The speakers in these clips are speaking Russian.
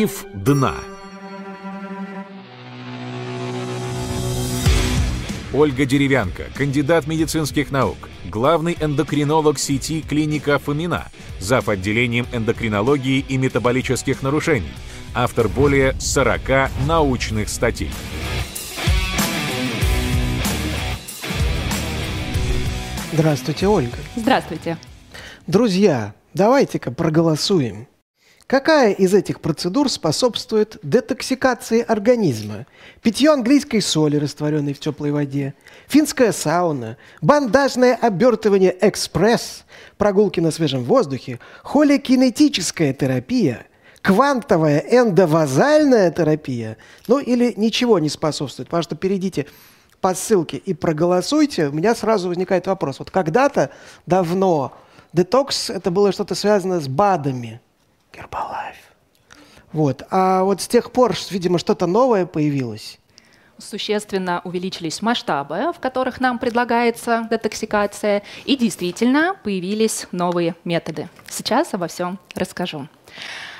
Миф дна. Ольга Деревянко, кандидат медицинских наук, главный эндокринолог сети клиника Фомина, зав. отделением эндокринологии и метаболических нарушений, автор более 40 научных статей. Здравствуйте, Ольга. Здравствуйте. Друзья, давайте-ка проголосуем. Какая из этих процедур способствует детоксикации организма? Питье английской соли, растворенной в теплой воде, финская сауна, бандажное обертывание экспресс, прогулки на свежем воздухе, холикинетическая терапия, квантовая эндовазальная терапия, ну или ничего не способствует, потому что перейдите по ссылке и проголосуйте, у меня сразу возникает вопрос. Вот когда-то давно детокс это было что-то связано с БАДами – Гербалайф. Вот. А вот с тех пор, видимо, что-то новое появилось. Существенно увеличились масштабы, в которых нам предлагается детоксикация, и действительно появились новые методы. Сейчас обо всем расскажу.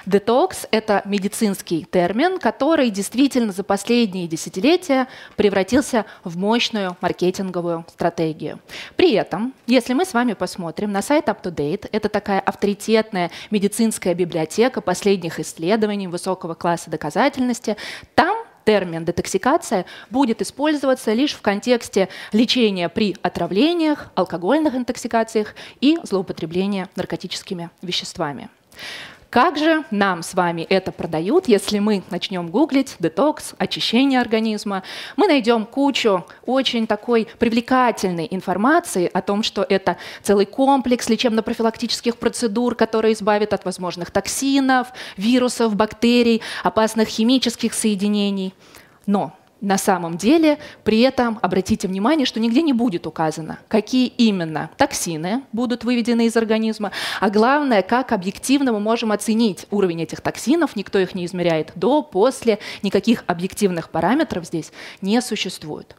Детокс – это медицинский термин, который действительно за последние десятилетия превратился в мощную маркетинговую стратегию. При этом, если мы с вами посмотрим на сайт UpToDate, это такая авторитетная медицинская библиотека последних исследований высокого класса доказательности, там термин детоксикация будет использоваться лишь в контексте лечения при отравлениях, алкогольных интоксикациях и злоупотребления наркотическими веществами. Как же нам с вами это продают, если мы начнем гуглить детокс, очищение организма? Мы найдем кучу очень такой привлекательной информации о том, что это целый комплекс лечебно-профилактических процедур, которые избавят от возможных токсинов, вирусов, бактерий, опасных химических соединений. Но на самом деле, при этом обратите внимание, что нигде не будет указано, какие именно токсины будут выведены из организма, а главное, как объективно мы можем оценить уровень этих токсинов, никто их не измеряет до, после, никаких объективных параметров здесь не существует.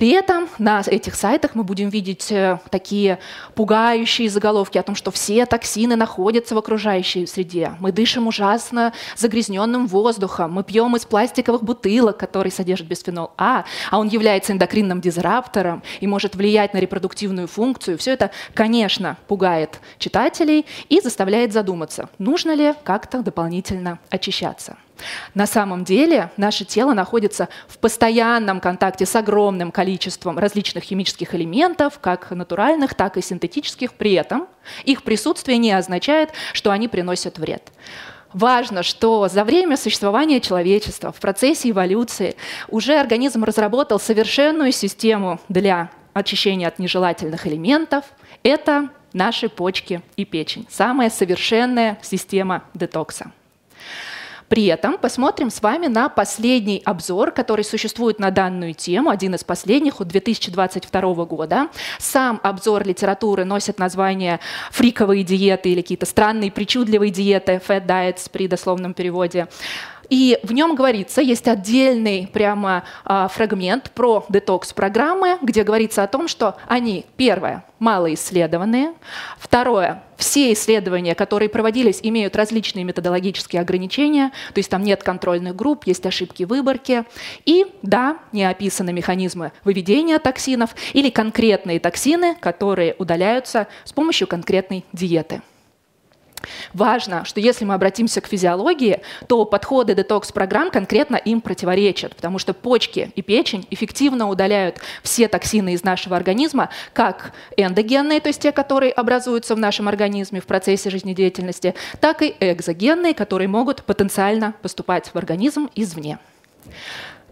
При этом на этих сайтах мы будем видеть э, такие пугающие заголовки о том, что все токсины находятся в окружающей среде. Мы дышим ужасно загрязненным воздухом, мы пьем из пластиковых бутылок, которые содержат бисфенол А, а он является эндокринным дизраптором и может влиять на репродуктивную функцию. Все это, конечно, пугает читателей и заставляет задуматься, нужно ли как-то дополнительно очищаться. На самом деле наше тело находится в постоянном контакте с огромным количеством различных химических элементов, как натуральных, так и синтетических. При этом их присутствие не означает, что они приносят вред. Важно, что за время существования человечества в процессе эволюции уже организм разработал совершенную систему для очищения от нежелательных элементов. Это наши почки и печень. Самая совершенная система детокса. При этом посмотрим с вами на последний обзор, который существует на данную тему, один из последних от 2022 года. Сам обзор литературы носит название «Фриковые диеты» или какие-то странные причудливые диеты, «fat diets» при дословном переводе. И в нем говорится, есть отдельный прямо а, фрагмент про детокс-программы, где говорится о том, что они, первое, малоисследованные, второе, все исследования, которые проводились, имеют различные методологические ограничения, то есть там нет контрольных групп, есть ошибки выборки, и да, не описаны механизмы выведения токсинов или конкретные токсины, которые удаляются с помощью конкретной диеты. Важно, что если мы обратимся к физиологии, то подходы детокс-программ конкретно им противоречат, потому что почки и печень эффективно удаляют все токсины из нашего организма, как эндогенные, то есть те, которые образуются в нашем организме в процессе жизнедеятельности, так и экзогенные, которые могут потенциально поступать в организм извне.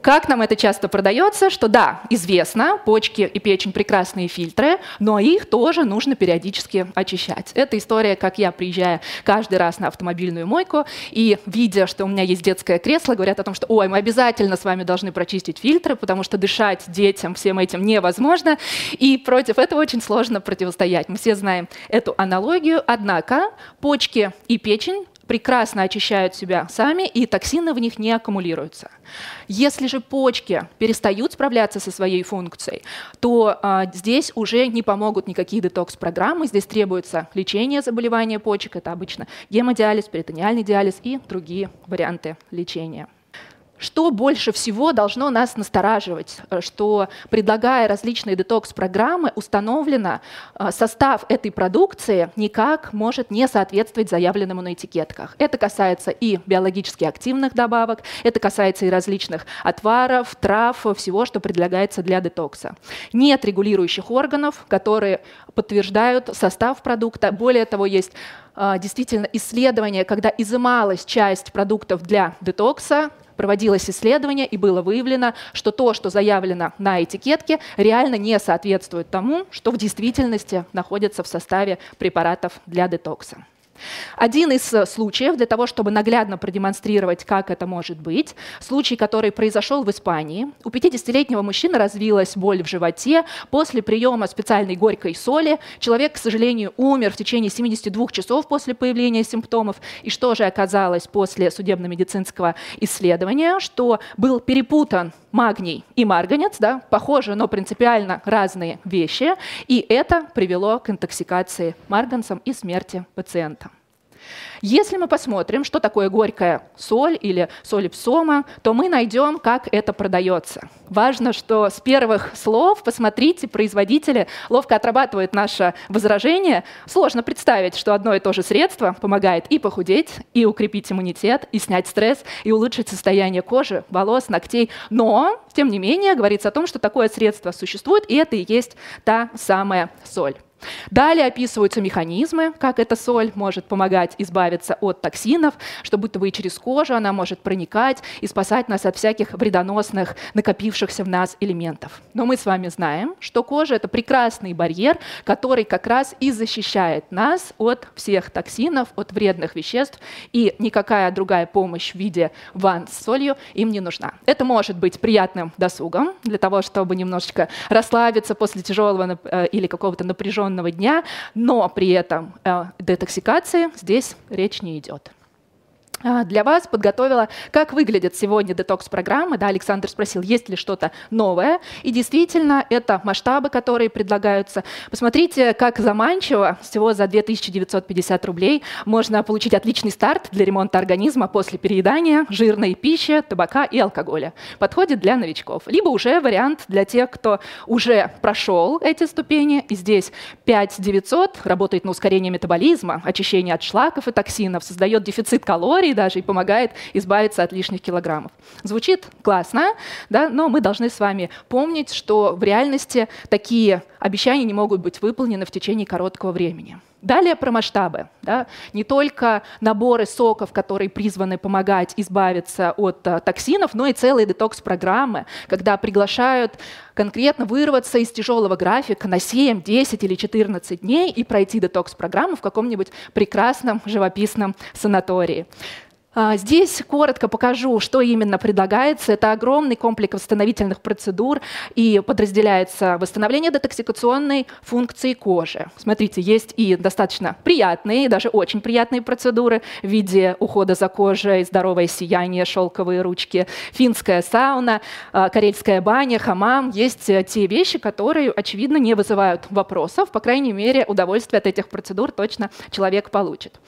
Как нам это часто продается, что да, известно, почки и печень прекрасные фильтры, но их тоже нужно периодически очищать. Это история, как я приезжаю каждый раз на автомобильную мойку и, видя, что у меня есть детское кресло, говорят о том, что ой, мы обязательно с вами должны прочистить фильтры, потому что дышать детям всем этим невозможно, и против этого очень сложно противостоять. Мы все знаем эту аналогию, однако почки и печень прекрасно очищают себя сами, и токсины в них не аккумулируются. Если же почки перестают справляться со своей функцией, то а, здесь уже не помогут никакие детокс-программы, здесь требуется лечение заболевания почек, это обычно гемодиализ, перитониальный диализ и другие варианты лечения. Что больше всего должно нас настораживать, э, что предлагая различные детокс-программы, установлено, э, состав этой продукции никак может не соответствовать заявленному на этикетках. Это касается и биологически активных добавок, это касается и различных отваров, трав, всего, что предлагается для детокса. Нет регулирующих органов, которые подтверждают состав продукта. Более того, есть действительно исследования, когда изымалась часть продуктов для детокса, проводилось исследование и было выявлено, что то, что заявлено на этикетке, реально не соответствует тому, что в действительности находится в составе препаратов для детокса. Один из э, случаев, для того, чтобы наглядно продемонстрировать, как это может быть, случай, который произошел в Испании. У 50-летнего мужчины развилась боль в животе. После приема специальной горькой соли человек, к сожалению, умер в течение 72 часов после появления симптомов. И что же оказалось после судебно-медицинского исследования? Что был перепутан магний и марганец, да, похожи, но принципиально разные вещи, и это привело к интоксикации марганцем и смерти пациента. Если мы посмотрим, что такое горькая соль или соль псома, то мы найдем, как это продается. Важно, что с первых слов, посмотрите, производители ловко отрабатывают наше возражение. Сложно представить, что одно и то же средство помогает и похудеть, и укрепить иммунитет, и снять стресс, и улучшить состояние кожи, волос, ногтей. Но, тем не менее, говорится о том, что такое средство существует, и это и есть та самая соль. Далее описываются механизмы, как эта соль может помогать избавиться от токсинов, что будто бы и через кожу она может проникать и спасать нас от всяких вредоносных, накопившихся в нас элементов. Но мы с вами знаем, что кожа — это прекрасный барьер, который как раз и защищает нас от всех токсинов, от вредных веществ, и никакая другая помощь в виде ванн с солью им не нужна. Это может быть приятным досугом для того, чтобы немножечко расслабиться после тяжелого э, или какого-то напряженного напряженного дня, но при этом э, детоксикации здесь речь не идет. А, для вас подготовила, как выглядят сегодня детокс-программы. Да, Александр спросил, есть ли что-то новое. И действительно, это масштабы, которые предлагаются. Посмотрите, как заманчиво. Всего за 2950 рублей можно получить отличный старт для ремонта организма после переедания жирной пищи, табака и алкоголя. Подходит для новичков. Либо уже вариант для тех, кто уже прошел эти ступени. И здесь 5900 работает на ускорение метаболизма, очищение от шлаков и токсинов, создает дефицит калорий, калорий даже и помогает избавиться от лишних килограммов. Звучит классно, да, но мы должны с вами помнить, что в реальности такие обещания не могут быть выполнены в течение короткого времени. Далее про масштабы. Да? Не только наборы соков, которые призваны помогать избавиться от а, токсинов, но и целые детокс-программы, когда приглашают конкретно вырваться из тяжелого графика на 7, 10 или 14 дней и пройти детокс-программу в каком-нибудь прекрасном живописном санатории. А, здесь коротко покажу, что именно предлагается. Это огромный комплекс восстановительных процедур и подразделяется восстановление детоксикационной функции кожи. Смотрите, есть и достаточно приятные, даже очень приятные процедуры в виде ухода за кожей, здоровое сияние, шелковые ручки, финская сауна, а, карельская баня, хамам. Есть э, те вещи, которые, очевидно, не вызывают вопросов. По крайней мере, удовольствие от этих процедур точно человек получит.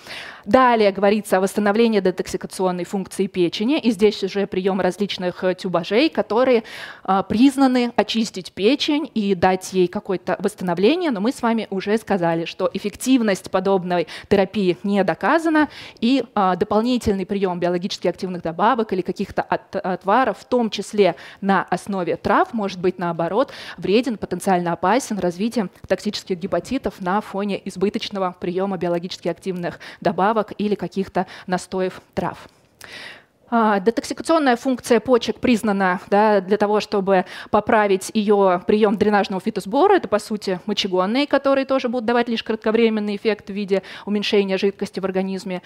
Далее говорится о восстановлении детоксикационной функции печени, и здесь уже прием различных э, тюбажей, которые а, признаны очистить печень и дать ей какое-то восстановление, но мы с вами уже сказали, что эффективность подобной терапии не доказана, и а, дополнительный прием биологически активных добавок или каких-то от, отваров, в том числе на основе трав, может быть, наоборот, вреден, потенциально опасен развитием токсических гепатитов на фоне избыточного приема биологически активных добавок или каких-то настоев трав. А, детоксикационная функция почек признана да, для того, чтобы поправить ее прием дренажного фитосбора. Это, по сути, мочегонные, которые тоже будут давать лишь кратковременный эффект в виде уменьшения жидкости в организме.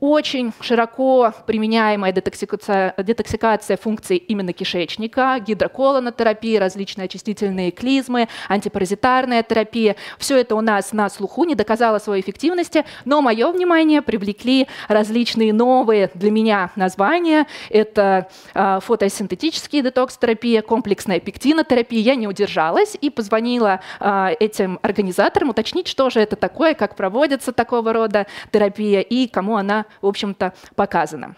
Очень широко применяемая детоксикация, детоксикация функций именно кишечника, гидроколонотерапия, различные очистительные клизмы, антипаразитарная терапия. Все это у нас на слуху не доказало своей эффективности, но мое внимание привлекли различные новые для меня названия. Это э, фотосинтетические детокс-терапия, комплексная пектинотерапия. Я не удержалась и позвонила э, этим организаторам уточнить, что же это такое, как проводится такого рода терапия и кому она в общем-то, показано.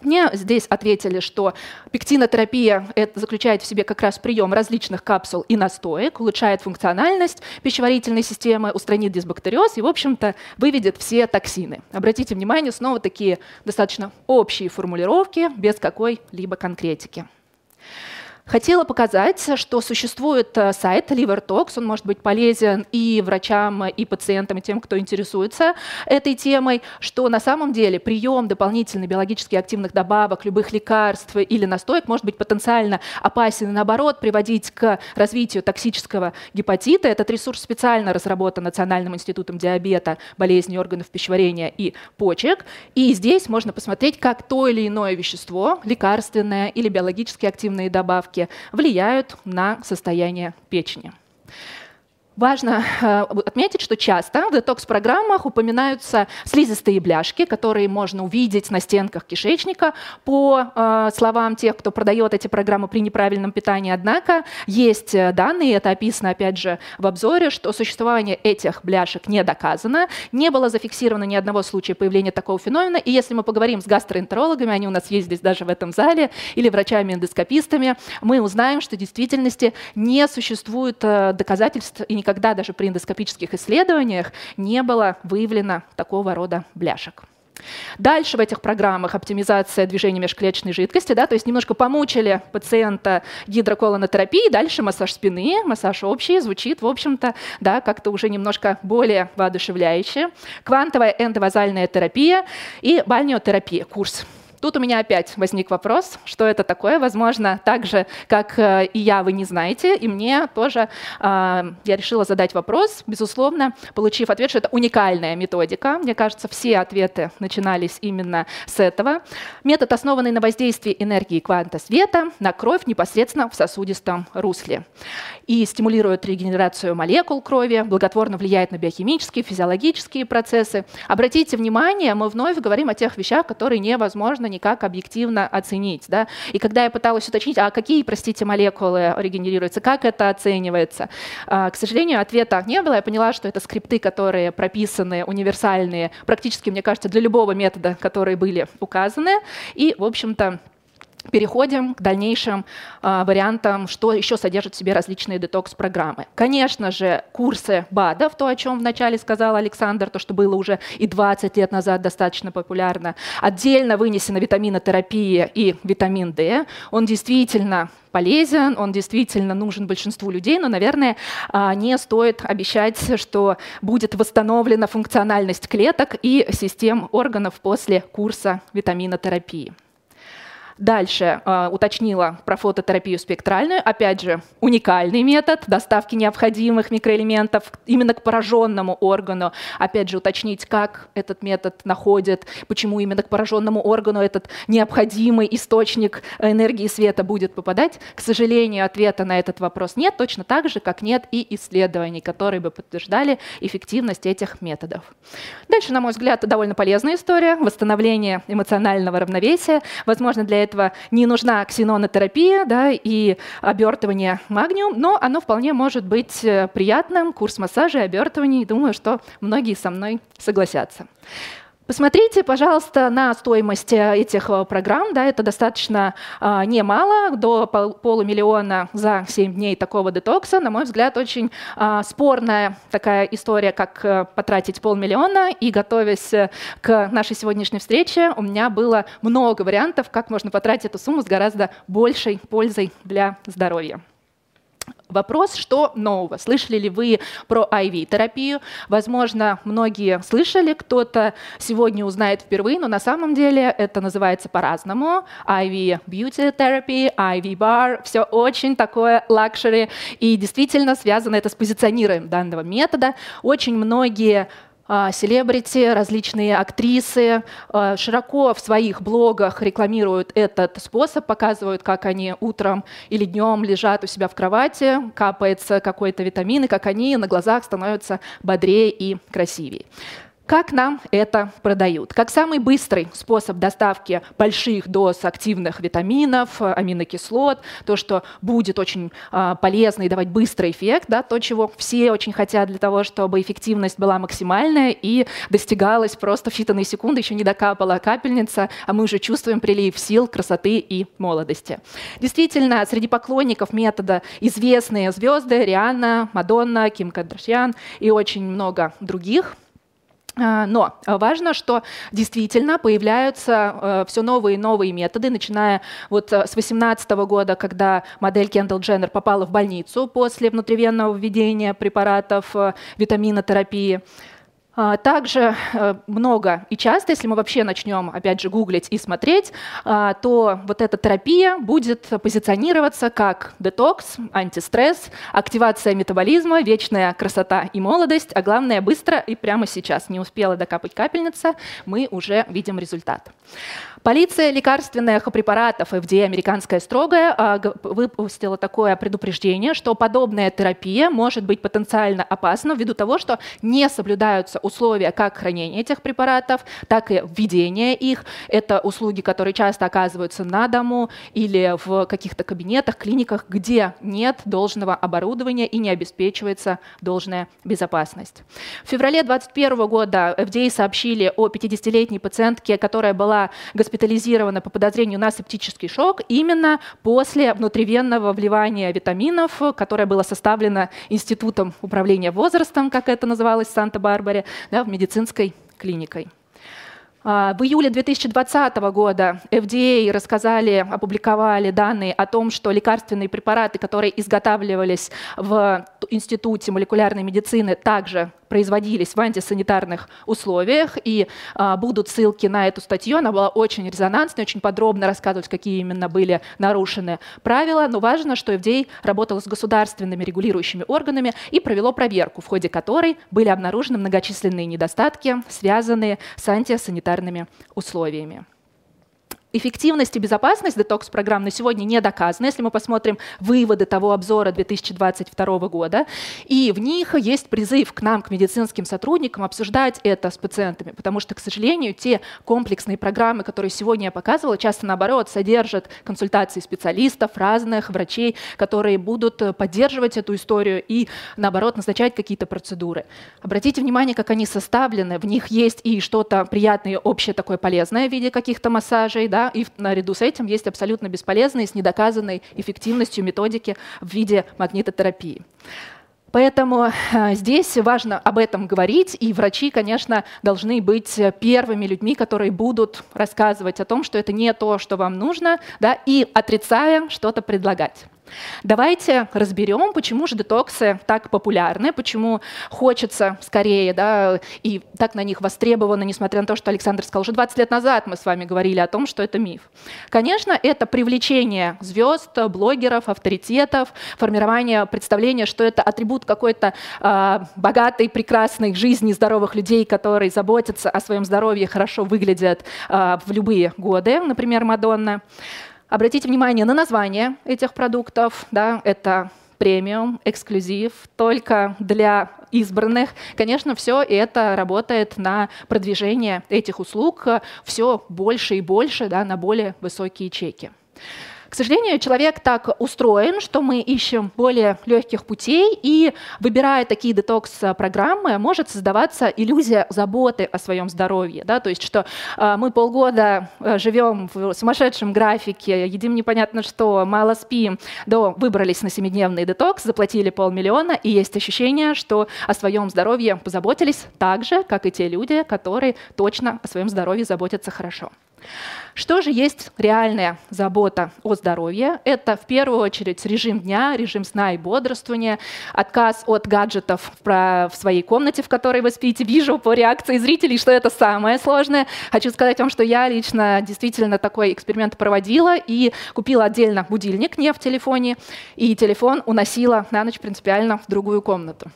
Мне здесь ответили, что пектинотерапия это заключает в себе как раз прием различных капсул и настоек, улучшает функциональность пищеварительной системы, устранит дисбактериоз и, в общем-то, выведет все токсины. Обратите внимание, снова такие достаточно общие формулировки, без какой-либо конкретики. Хотела показать, что существует э, сайт LiverTalks, он может быть полезен и врачам, и пациентам, и тем, кто интересуется этой темой, что на самом деле прием дополнительных биологически активных добавок, любых лекарств или настоек может быть потенциально опасен и наоборот приводить к развитию токсического гепатита. Этот ресурс специально разработан Национальным институтом диабета, болезней органов пищеварения и почек. И здесь можно посмотреть, как то или иное вещество, лекарственное или биологически активные добавки, клетки влияют на состояние печени. Важно э, отметить, что часто в детокс-программах упоминаются слизистые бляшки, которые можно увидеть на стенках кишечника по э, словам тех, кто продает эти программы при неправильном питании. Однако есть э, данные, это описано опять же в обзоре, что существование этих бляшек не доказано, не было зафиксировано ни одного случая появления такого феномена. И если мы поговорим с гастроэнтерологами, они у нас есть здесь даже в этом зале, или врачами-эндоскопистами, мы узнаем, что в действительности не существует доказательств и никогда даже при эндоскопических исследованиях не было выявлено такого рода бляшек. Дальше в этих программах оптимизация движения межклеточной жидкости, да, то есть немножко помучили пациента гидроколонотерапией, дальше массаж спины, массаж общий, звучит, в общем-то, да, как-то уже немножко более воодушевляюще. Квантовая эндовазальная терапия и бальнеотерапия, курс Тут у меня опять возник вопрос, что это такое. Возможно, так же, как э, и я, вы не знаете, и мне тоже а, я решила задать вопрос, безусловно, получив ответ, что это уникальная методика. Мне кажется, все ответы начинались именно с этого. Метод, основанный на воздействии энергии кванта света на кровь непосредственно в сосудистом русле. И стимулирует регенерацию молекул крови, благотворно влияет на биохимические, физиологические процессы. Обратите внимание, мы вновь говорим о тех вещах, которые невозможно никак объективно оценить. Да? И когда я пыталась уточнить, а какие, простите, молекулы регенерируются, как это оценивается, а, к сожалению, ответа не было. Я поняла, что это скрипты, которые прописаны, универсальные, практически, мне кажется, для любого метода, которые были указаны. И, в общем-то, Переходим к дальнейшим э, вариантам, что еще содержат в себе различные детокс-программы. Конечно же, курсы БАДов, то, о чем вначале сказал Александр, то, что было уже и 20 лет назад достаточно популярно. Отдельно вынесена витаминотерапия и витамин D. Он действительно полезен, он действительно нужен большинству людей, но, наверное, не стоит обещать, что будет восстановлена функциональность клеток и систем органов после курса витаминотерапии. Дальше э, уточнила про фототерапию спектральную. Опять же, уникальный метод доставки необходимых микроэлементов именно к пораженному органу. Опять же, уточнить, как этот метод находит, почему именно к пораженному органу этот необходимый источник энергии света будет попадать. К сожалению, ответа на этот вопрос нет, точно так же, как нет и исследований, которые бы подтверждали эффективность этих методов. Дальше, на мой взгляд, довольно полезная история. Восстановление эмоционального равновесия. Возможно, для этого не нужна ксенонотерапия да, и обертывание магниум, но оно вполне может быть э, приятным, курс массажа и обертывания, и думаю, что многие со мной согласятся. Посмотрите, пожалуйста, на стоимость э, этих э, программ. Да, это достаточно э, немало, до полумиллиона за 7 дней такого детокса. На мой взгляд, очень э, спорная такая история, как э, потратить полмиллиона. И готовясь к нашей сегодняшней встрече, у меня было много вариантов, как можно потратить эту сумму с гораздо большей пользой для здоровья. Вопрос, что нового? Слышали ли вы про IV-терапию? Возможно, многие слышали, кто-то сегодня узнает впервые, но на самом деле это называется по-разному. IV Beauty Therapy, IV Bar, все очень такое luxury. И действительно связано это с позиционированием данного метода. Очень многие селебрити, различные актрисы а, широко в своих блогах рекламируют этот способ, показывают, как они утром или днем лежат у себя в кровати, капается какой-то витамин, и как они на глазах становятся бодрее и красивее. Как нам это продают? Как самый быстрый способ доставки больших доз активных витаминов, аминокислот, то, что будет очень э, полезно и давать быстрый эффект, да, то, чего все очень хотят для того, чтобы эффективность была максимальная и достигалась просто в считанные секунды, еще не докапала капельница, а мы уже чувствуем прилив сил, красоты и молодости. Действительно, среди поклонников метода известные звезды Рианна, Мадонна, Ким Кардашьян и очень много других – а, но важно, что действительно появляются э, все новые и новые методы, начиная вот э, с 2018 года, когда модель Кендалл Дженнер попала в больницу после внутривенного введения препаратов э, витаминотерапии. А, также э, много и часто, если мы вообще начнем, опять же, гуглить и смотреть, а, то вот эта терапия будет позиционироваться как детокс, антистресс, активация метаболизма, вечная красота и молодость, а главное быстро и прямо сейчас. Не успела докапать капельница, мы уже видим результат. Полиция лекарственных препаратов FDA американская строгая а, выпустила такое предупреждение, что подобная терапия может быть потенциально опасна ввиду того, что не соблюдаются условия как хранения этих препаратов, так и введения их. Это услуги, которые часто оказываются на дому или в каких-то кабинетах, клиниках, где нет должного оборудования и не обеспечивается должная безопасность. В феврале 2021 года FDA сообщили о 50-летней пациентке, которая была госпитализирована по подозрению на септический шок именно после внутривенного вливания витаминов, которое было составлено Институтом управления возрастом, как это называлось в Санта-Барбаре, да, в медицинской клиникой. А, в июле 2020 года FDA рассказали, опубликовали данные о том, что лекарственные препараты, которые изготавливались в Институте молекулярной медицины, также производились в антисанитарных условиях, и а, будут ссылки на эту статью. Она была очень резонансной, очень подробно рассказывать, какие именно были нарушены правила. Но важно, что FDA работала с государственными регулирующими органами и провело проверку, в ходе которой были обнаружены многочисленные недостатки, связанные с антисанитарными условиями. Эффективность и безопасность детокс-программ на сегодня не доказаны, если мы посмотрим выводы того обзора 2022 года. И в них есть призыв к нам, к медицинским сотрудникам, обсуждать это с пациентами, потому что, к сожалению, те комплексные программы, которые сегодня я показывала, часто наоборот содержат консультации специалистов, разных врачей, которые будут поддерживать эту историю и, наоборот, назначать какие-то процедуры. Обратите внимание, как они составлены. В них есть и что-то приятное, общее такое полезное в виде каких-то массажей, да, да, и наряду с этим есть абсолютно бесполезные, с недоказанной эффективностью методики в виде магнитотерапии. Поэтому э, здесь важно об этом говорить, и врачи, конечно, должны быть первыми людьми, которые будут рассказывать о том, что это не то, что вам нужно, да, и отрицая что-то предлагать. Давайте разберем, почему же детоксы так популярны, почему хочется скорее, да, и так на них востребовано, несмотря на то, что Александр сказал, уже 20 лет назад мы с вами говорили о том, что это миф. Конечно, это привлечение звезд, блогеров, авторитетов, формирование представления, что это атрибут какой-то э, богатой, прекрасной жизни здоровых людей, которые заботятся о своем здоровье, хорошо выглядят э, в любые годы, например, Мадонна. Обратите внимание на название этих продуктов. Да, это премиум, эксклюзив, только для избранных. Конечно, все это работает на продвижение этих услуг все больше и больше да, на более высокие чеки. К сожалению, человек так устроен, что мы ищем более легких путей, и выбирая такие детокс-программы, может создаваться иллюзия заботы о своем здоровье. Да? То есть, что э, мы полгода э, живем в сумасшедшем графике, едим непонятно что, мало спим, до выбрались на семидневный детокс, заплатили полмиллиона, и есть ощущение, что о своем здоровье позаботились так же, как и те люди, которые точно о своем здоровье заботятся хорошо. Что же есть реальная забота о здоровье? Это в первую очередь режим дня, режим сна и бодрствования, отказ от гаджетов в своей комнате, в которой вы спите. Вижу по реакции зрителей, что это самое сложное. Хочу сказать вам, что я лично действительно такой эксперимент проводила и купила отдельно будильник не в телефоне, и телефон уносила на ночь принципиально в другую комнату.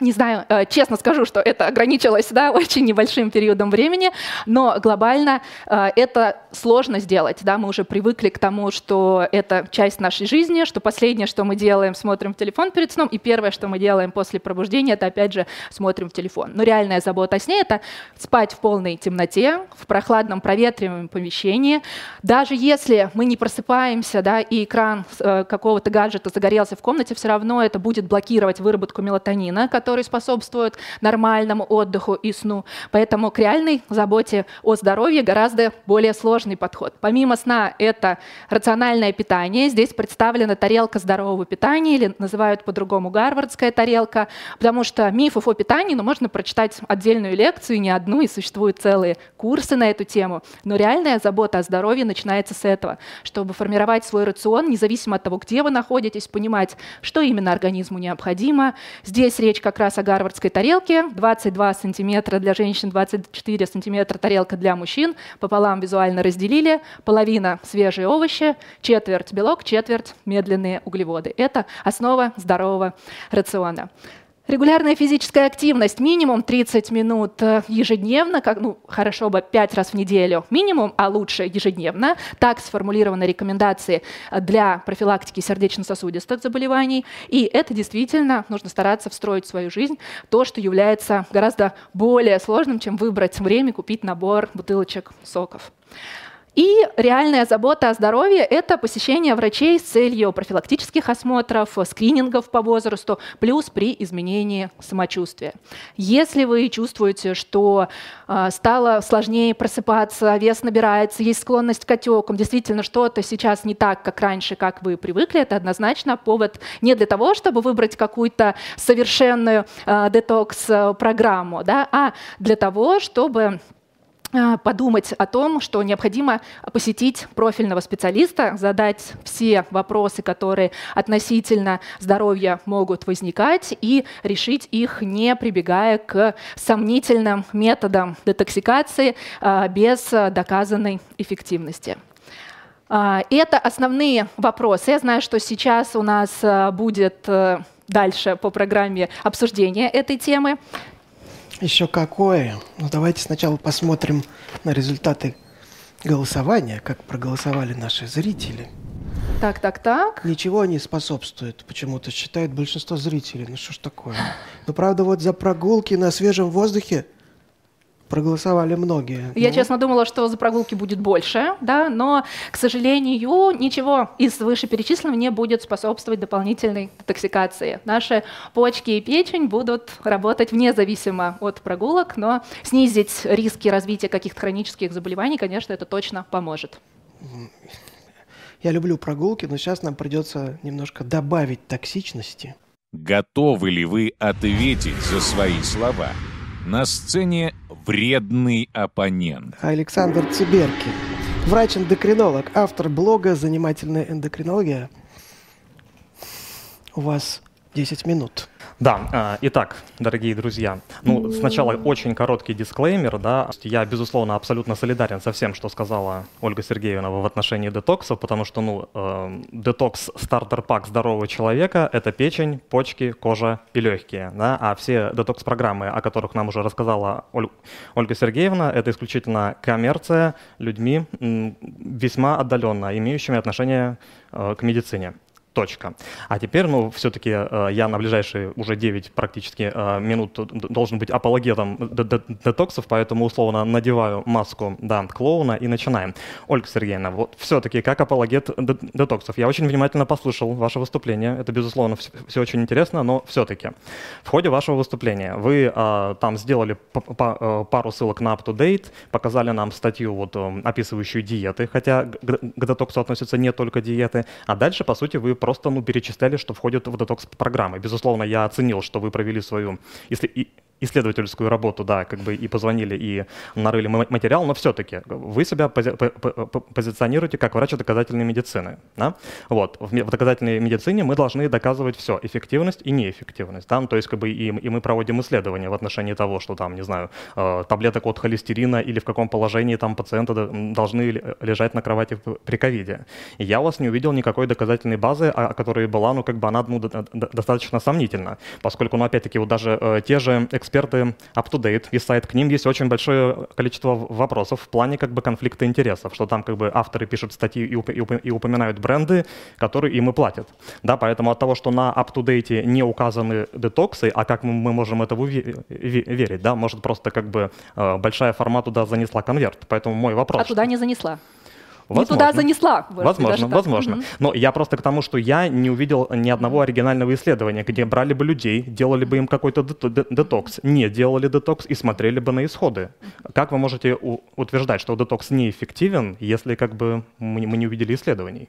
Не знаю, э, честно скажу, что это ограничилось да, очень небольшим периодом времени, но глобально э, это сложно сделать. Да? Мы уже привыкли к тому, что это часть нашей жизни, что последнее, что мы делаем, смотрим в телефон перед сном, и первое, что мы делаем после пробуждения, это опять же смотрим в телефон. Но реальная забота о сне — это спать в полной темноте, в прохладном проветриваемом помещении. Даже если мы не просыпаемся, да, и экран э, какого-то гаджета загорелся в комнате, все равно это будет блокировать выработку мелатонина, который способствует нормальному отдыху и сну. Поэтому к реальной заботе о здоровье гораздо более сложный подход. Помимо сна это рациональное питание. Здесь представлена тарелка здорового питания или называют по-другому гарвардская тарелка, потому что мифов о питании ну, можно прочитать отдельную лекцию, не одну, и существуют целые курсы на эту тему. Но реальная забота о здоровье начинается с этого, чтобы формировать свой рацион, независимо от того, где вы находитесь, понимать, что именно организму необходимо. Здесь речь как как раз о гарвардской тарелке. 22 сантиметра для женщин, 24 сантиметра тарелка для мужчин. Пополам визуально разделили. Половина свежие овощи, четверть белок, четверть медленные углеводы. Это основа здорового рациона. Регулярная физическая активность минимум 30 минут э, ежедневно, как, ну, хорошо бы 5 раз в неделю минимум, а лучше ежедневно. Так сформулированы рекомендации э, для профилактики сердечно-сосудистых заболеваний. И это действительно нужно стараться встроить в свою жизнь то, что является гораздо более сложным, чем выбрать время купить набор бутылочек соков. И реальная забота о здоровье – это посещение врачей с целью профилактических осмотров, скринингов по возрасту, плюс при изменении самочувствия. Если вы чувствуете, что э, стало сложнее просыпаться, вес набирается, есть склонность к отекам, действительно что-то сейчас не так, как раньше, как вы привыкли, это однозначно повод не для того, чтобы выбрать какую-то совершенную э, детокс-программу, да, а для того, чтобы Э, подумать о том, что необходимо посетить профильного специалиста, задать все вопросы, которые относительно здоровья могут возникать, и решить их, не прибегая к сомнительным методам детоксикации э, без доказанной эффективности. Э, это основные вопросы. Я знаю, что сейчас у нас будет дальше по программе обсуждение этой темы. Еще какое? Ну, давайте сначала посмотрим на результаты голосования, как проголосовали наши зрители. Так, так, так. Ничего не способствует, почему-то считает большинство зрителей. Ну что ж такое? Ну, правда, вот за прогулки на свежем воздухе проголосовали многие. Я, ну. честно, думала, что за прогулки будет больше, да, но, к сожалению, ничего из вышеперечисленного не будет способствовать дополнительной детоксикации. Наши почки и печень будут работать вне зависимо от прогулок, но снизить риски развития каких-то хронических заболеваний, конечно, это точно поможет. Я люблю прогулки, но сейчас нам придется немножко добавить токсичности. Готовы ли вы ответить за свои слова? На сцене вредный оппонент. Александр Циберки, врач-эндокринолог, автор блога «Занимательная эндокринология». У вас 10 минут. Да, а, итак, дорогие друзья, ну, сначала очень короткий дисклеймер, да, я, безусловно, абсолютно солидарен со всем, что сказала Ольга Сергеевна в отношении детокса, потому что, ну, э, детокс стартер-пак здорового человека — это печень, почки, кожа и легкие, да, а все детокс-программы, о которых нам уже рассказала Оль, Ольга Сергеевна, это исключительно коммерция людьми весьма отдаленно имеющими отношение э, к медицине. Точка. А теперь, ну, все-таки э, я на ближайшие уже 9 практически э, минут должен быть апологетом детоксов, поэтому условно надеваю маску, да, клоуна и начинаем. Ольга Сергеевна, вот все-таки как апологет детоксов. Я очень внимательно послушал ваше выступление. Это, безусловно, все, все очень интересно, но все-таки в ходе вашего выступления вы э, там сделали э, пару ссылок на UpToDate, показали нам статью, вот, э, описывающую диеты, хотя к детоксу относятся не только диеты, а дальше, по сути, вы просто ну, перечисляли, что входит в детокс программы. Безусловно, я оценил, что вы провели свою исследовательскую работу, да, как бы и позвонили, и нарыли материал, но все-таки вы себя пози позиционируете как врач доказательной медицины. Да? Вот. В, в доказательной медицине мы должны доказывать все, эффективность и неэффективность. Да? Ну, то есть как бы и, и мы проводим исследования в отношении того, что там, не знаю, э, таблеток от холестерина или в каком положении там пациенты должны лежать на кровати при ковиде. Я у вас не увидел никакой доказательной базы, о которой была, ну, как бы она ну, достаточно сомнительна, поскольку, ну, опять-таки, вот даже э, те же эксперты UpToDate, и сайт, к ним есть очень большое количество вопросов в плане как бы конфликта интересов, что там как бы авторы пишут статьи и, уп- и упоминают бренды, которые им и платят. Да, поэтому от того, что на UpToDate не указаны детоксы, а как мы, можем это верить, да, может просто как бы э, большая форма туда занесла конверт. Поэтому мой вопрос. А туда не занесла. Возможно. Не туда занесла. Возможно, возможно. Угу. Но я просто к тому, что я не увидел ни одного оригинального исследования, где брали бы людей, делали бы им какой-то детокс, не делали детокс и смотрели бы на исходы. Как вы можете утверждать, что детокс неэффективен, если как бы мы не увидели исследований?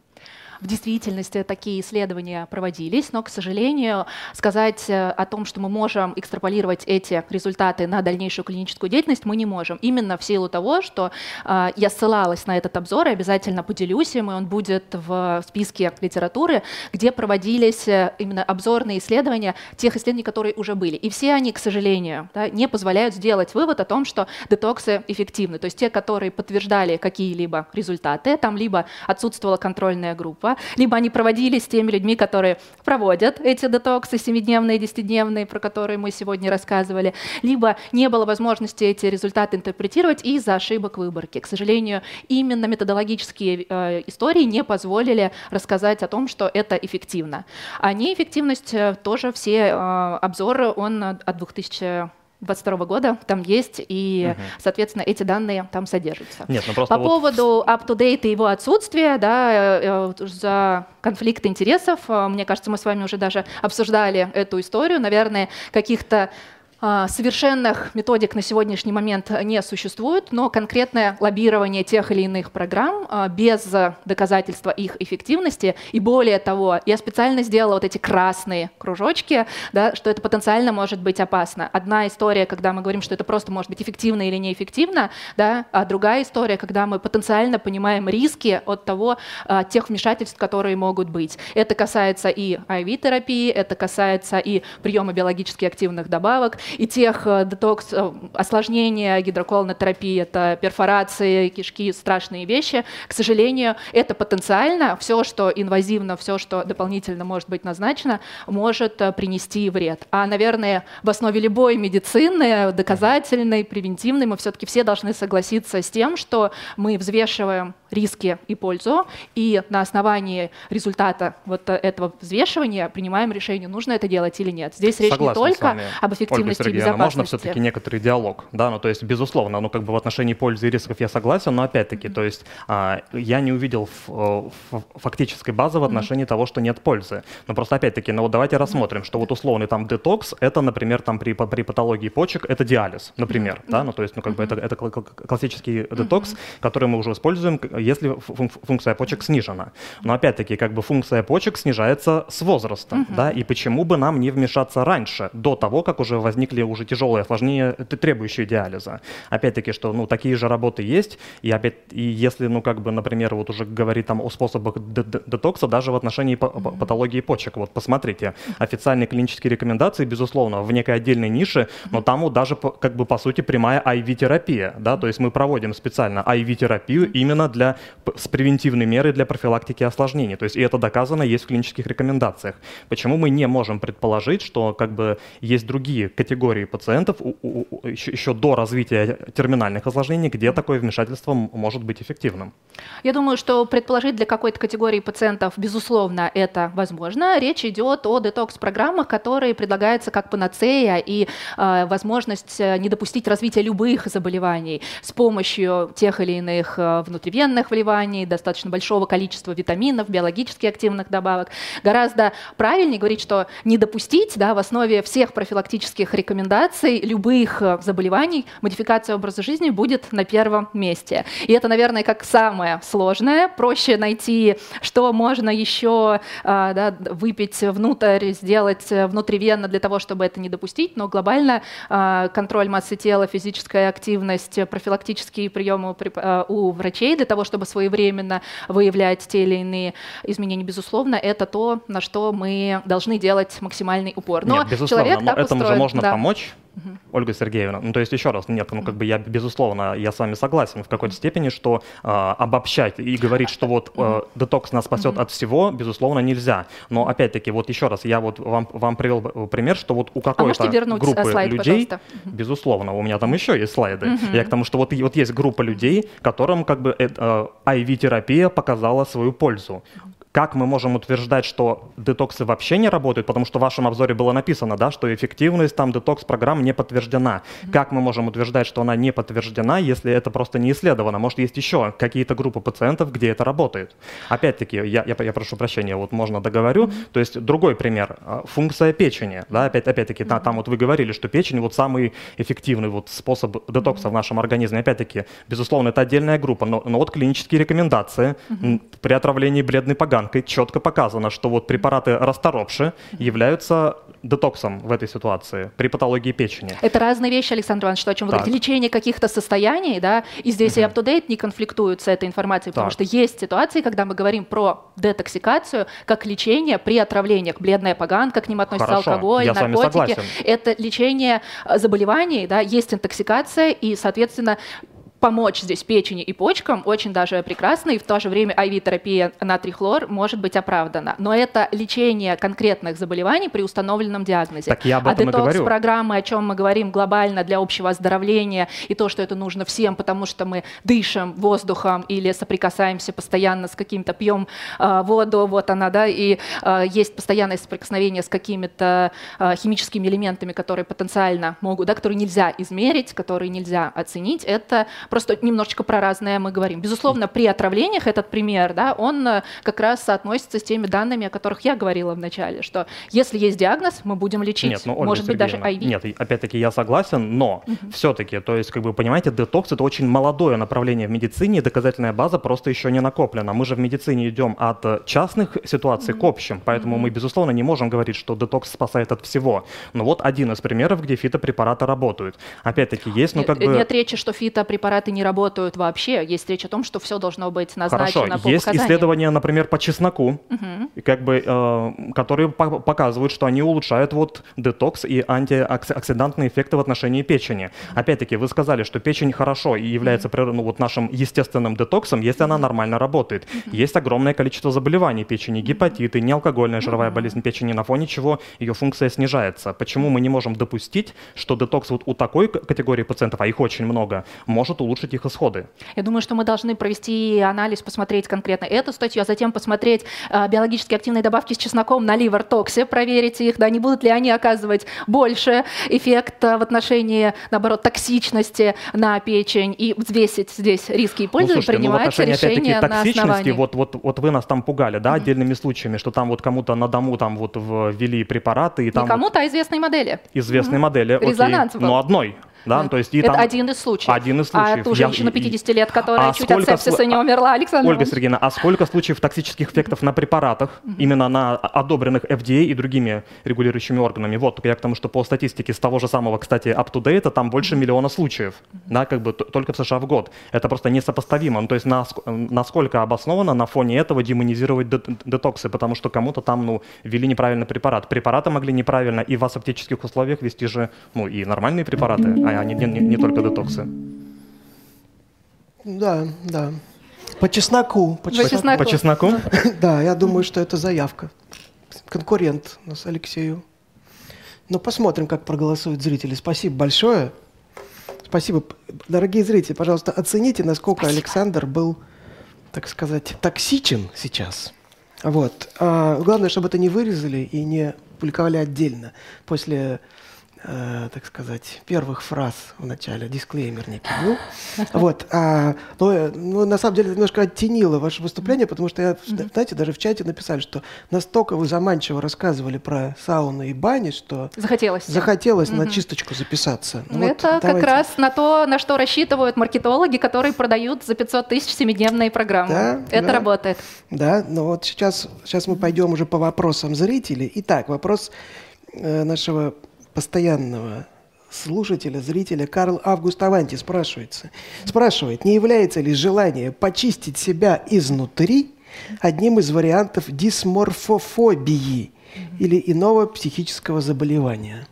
В действительности такие исследования проводились, но, к сожалению, сказать э, о том, что мы можем экстраполировать эти результаты на дальнейшую клиническую деятельность, мы не можем. Именно в силу того, что э, я ссылалась на этот обзор и обязательно поделюсь им, и он будет в списке литературы, где проводились э, именно обзорные исследования тех исследований, которые уже были. И все они, к сожалению, да, не позволяют сделать вывод о том, что детоксы эффективны. То есть те, которые подтверждали какие-либо результаты, там либо отсутствовала контрольная группа, детства, либо они проводились с теми людьми, которые проводят эти детоксы семидневные, десятидневные, про которые мы сегодня рассказывали, либо не было возможности эти результаты интерпретировать из-за ошибок выборки. К сожалению, именно методологические э, истории не позволили рассказать о том, что это эффективно. А неэффективность э, тоже все э, обзоры, он от 2000 2022 года там есть, и, угу. соответственно, эти данные там содержатся. Нет, ну просто По вот... поводу up-to-date и его отсутствия, да, э, э, за конфликт интересов, э, мне кажется, мы с вами уже даже обсуждали эту историю, наверное, каких-то совершенных методик на сегодняшний момент не существует, но конкретное лоббирование тех или иных программ а, без доказательства их эффективности, и более того, я специально сделала вот эти красные кружочки, да, что это потенциально может быть опасно. Одна история, когда мы говорим, что это просто может быть эффективно или неэффективно, да, а другая история, когда мы потенциально понимаем риски от того, а, тех вмешательств, которые могут быть. Это касается и IV-терапии, это касается и приема биологически активных добавок, и тех э, детокс, э, осложнения гидроколонотерапии, это перфорации кишки, страшные вещи. К сожалению, это потенциально все, что инвазивно, все, что дополнительно может быть назначено, может э, принести вред. А, наверное, в основе любой медицины, доказательной, превентивной, мы все-таки все должны согласиться с тем, что мы взвешиваем риски и пользу, и на основании результата вот этого взвешивания принимаем решение, нужно это делать или нет. Здесь речь Согласен не только об эффективности Ольга Сергеевна, можно все-таки некоторый диалог, да, ну то есть безусловно, ну как бы в отношении пользы и рисков я согласен, но опять-таки, то есть а, я не увидел в, в, фактической базы в отношении mm-hmm. того, что нет пользы. Но просто опять-таки, ну вот давайте рассмотрим, что вот условный там детокс, это, например, там при, при патологии почек, это диализ, например, mm-hmm. да, ну то есть, ну как бы это, это классический детокс, mm-hmm. который мы уже используем, если функция почек снижена. Но опять-таки, как бы функция почек снижается с возрастом, mm-hmm. да, и почему бы нам не вмешаться раньше, до того, как уже возникли уже тяжелые осложнения, требующие диализа. Опять-таки, что, ну, такие же работы есть, и опять, и если, ну, как бы, например, вот уже говорить там о способах детокса, даже в отношении mm-hmm. патологии почек, вот посмотрите, официальные клинические рекомендации, безусловно, в некой отдельной нише, но там вот даже, как бы, по сути, прямая IV-терапия, да, то есть мы проводим специально IV-терапию именно для с превентивной мерой для профилактики осложнений. То есть и это доказано есть в клинических рекомендациях. Почему мы не можем предположить, что как бы есть другие категории пациентов у, у, у, еще, еще до развития терминальных осложнений, где такое вмешательство может быть эффективным? Я думаю, что предположить для какой-то категории пациентов, безусловно, это возможно. Речь идет о детокс-программах, которые предлагаются как панацея и э, возможность не допустить развития любых заболеваний с помощью тех или иных э, внутривенных постоянных вливаний, достаточно большого количества витаминов, биологически активных добавок. Гораздо правильнее говорить, что не допустить да, в основе всех профилактических рекомендаций любых э, заболеваний модификация образа жизни будет на первом месте. И это, наверное, как самое сложное. Проще найти, что можно еще а, да, выпить внутрь, сделать внутривенно для того, чтобы это не допустить, но глобально контроль массы тела, физическая активность, профилактические приемы у врачей для того, чтобы своевременно выявлять те или иные изменения, безусловно, это то, на что мы должны делать максимальный упор. Но Нет, безусловно, человек но этому устроен, же можно да. помочь Угу. Ольга Сергеевна, ну то есть еще раз, нет, ну как бы я безусловно, я с вами согласен в какой-то степени, что э, обобщать и говорить, что вот э, детокс нас спасет угу. от всего, безусловно, нельзя. Но опять-таки, вот еще раз, я вот вам, вам привел пример, что вот у а какой-то а группы слайд, людей, пожалуйста. безусловно, у меня там еще есть слайды, угу. я к тому, что вот, вот есть группа людей, которым как бы э, э, IV-терапия показала свою пользу как мы можем утверждать, что детоксы вообще не работают, потому что в вашем обзоре было написано, да, что эффективность там детокс-программ не подтверждена. Mm-hmm. Как мы можем утверждать, что она не подтверждена, если это просто не исследовано? Может, есть еще какие-то группы пациентов, где это работает? Опять-таки, я, я, я прошу прощения, вот можно договорю. Mm-hmm. То есть другой пример. А, функция печени. Да, опять, опять-таки, mm-hmm. там вот вы говорили, что печень вот самый эффективный вот способ детокса mm-hmm. в нашем организме. Опять-таки, безусловно, это отдельная группа, но, но вот клинические рекомендации mm-hmm. при отравлении бледной поганкой банкой четко показано, что вот препараты расторопши являются детоксом в этой ситуации при патологии печени. Это разные вещи, Александр Иванович, что, о чем вы так. говорите. Лечение каких-то состояний, да, и здесь угу. и UpToDate не конфликтуют с этой информацией, потому так. что есть ситуации, когда мы говорим про детоксикацию как лечение при отравлениях. Бледная поганка, к ним относится Хорошо, алкоголь, наркотики. Это лечение э, заболеваний, да, есть интоксикация, и, соответственно, помочь здесь печени и почкам очень даже прекрасно, и в то же время IV-терапия натрий-хлор может быть оправдана. Но это лечение конкретных заболеваний при установленном диагнозе. Так я об этом а детокс-программы, о чем мы говорим глобально для общего оздоровления, и то, что это нужно всем, потому что мы дышим воздухом или соприкасаемся постоянно с каким-то, пьем э, воду, вот она, да, и э, есть постоянное соприкосновение с какими-то э, химическими элементами, которые потенциально могут, да, которые нельзя измерить, которые нельзя оценить, это просто немножечко про разное мы говорим. Безусловно, при отравлениях этот пример, да, он э, как раз соотносится с теми данными, о которых я говорила в начале, что если есть диагноз, мы будем лечить. Нет, ну, Ольга Может быть, даже IV. Нет, опять-таки я согласен, но угу. все-таки, то есть, как бы, понимаете, детокс это очень молодое направление в медицине, и доказательная база просто еще не накоплена. Мы же в медицине идем от э, частных ситуаций угу. к общим, поэтому угу. мы, безусловно, не можем говорить, что детокс спасает от всего. Но вот один из примеров, где фитопрепараты работают. Опять-таки есть, ну как нет, бы... Нет речи, что фитопрепараты препараты не работают вообще. Есть речь о том, что все должно быть назначено Хорошо. по Есть показаниям. исследования, например, по чесноку, угу. как бы, э, которые по показывают, что они улучшают вот детокс и антиоксидантные эффекты в отношении печени. Опять-таки, вы сказали, что печень хорошо и является ну, вот нашим естественным детоксом, если она нормально работает. Есть огромное количество заболеваний печени, гепатиты, неалкогольная жировая болезнь печени, на фоне чего ее функция снижается. Почему мы не можем допустить, что детокс вот у такой категории пациентов, а их очень много, может улучшить их исходы. Я думаю, что мы должны провести анализ, посмотреть конкретно эту статью, а затем посмотреть э, биологически активные добавки с чесноком на ливер-токсе, проверить их, да, не будут ли они оказывать больше эффект в отношении, наоборот, токсичности на печень и взвесить здесь риски и пользы, ну, слушайте, принимается ну, решение на основании. Вот, вот, вот вы нас там пугали, да, mm-hmm. отдельными случаями, что там вот кому-то на дому там вот ввели препараты. И там не кому-то, а известной модели. Известной mm-hmm. модели, окей. Резонанс был. Но одной. Да, да. то есть и Это там... один из случаев. Один из случаев. А ту женщину 50 лет, которая а чуть от сепсиса не умерла, Александр Ольга Сергеевна, а сколько случаев токсических эффектов на препаратах, именно на одобренных FDA и другими регулирующими органами? Вот, я к тому, что по статистике с того же самого, кстати, up-to-date, там больше миллиона случаев, да, как бы только в США в год. Это просто несопоставимо. Ну, то есть нас, насколько обоснованно на фоне этого демонизировать детоксы, потому что кому-то там, ну, ввели неправильный препарат. Препараты могли неправильно и в асептических условиях вести же, ну, и нормальные препараты, а они не, не, не только детоксы. Да, да. По чесноку. По чесноку. По чесноку? Да, я думаю, что это заявка. Конкурент у нас Алексею. Ну, посмотрим, как проголосуют зрители. Спасибо большое. Спасибо. Дорогие зрители, пожалуйста, оцените, насколько Спасибо. Александр был, так сказать, токсичен сейчас. Вот. А, главное, чтобы это не вырезали и не публиковали отдельно после э, так сказать, первых фраз в начале, дисклеймер некий был. Вот, а, но, ну, на самом деле, немножко оттенило ваше выступление, потому что, я, знаете, даже в чате написали, что настолько вы заманчиво рассказывали про сауны и бани, что Захотелось. захотелось на чисточку записаться. Ну, вот Это как давайте. раз на то, на что рассчитывают маркетологи, которые продают за 500 тысяч семидневные программы. Да, Это да. работает. Да, но вот сейчас, сейчас мы пойдем уже по вопросам зрителей. Итак, вопрос э, нашего постоянного слушателя, зрителя Карл Август Аванти спрашивается. Спрашивает, не является ли желание почистить себя изнутри одним из вариантов дисморфофобии или иного психического заболевания?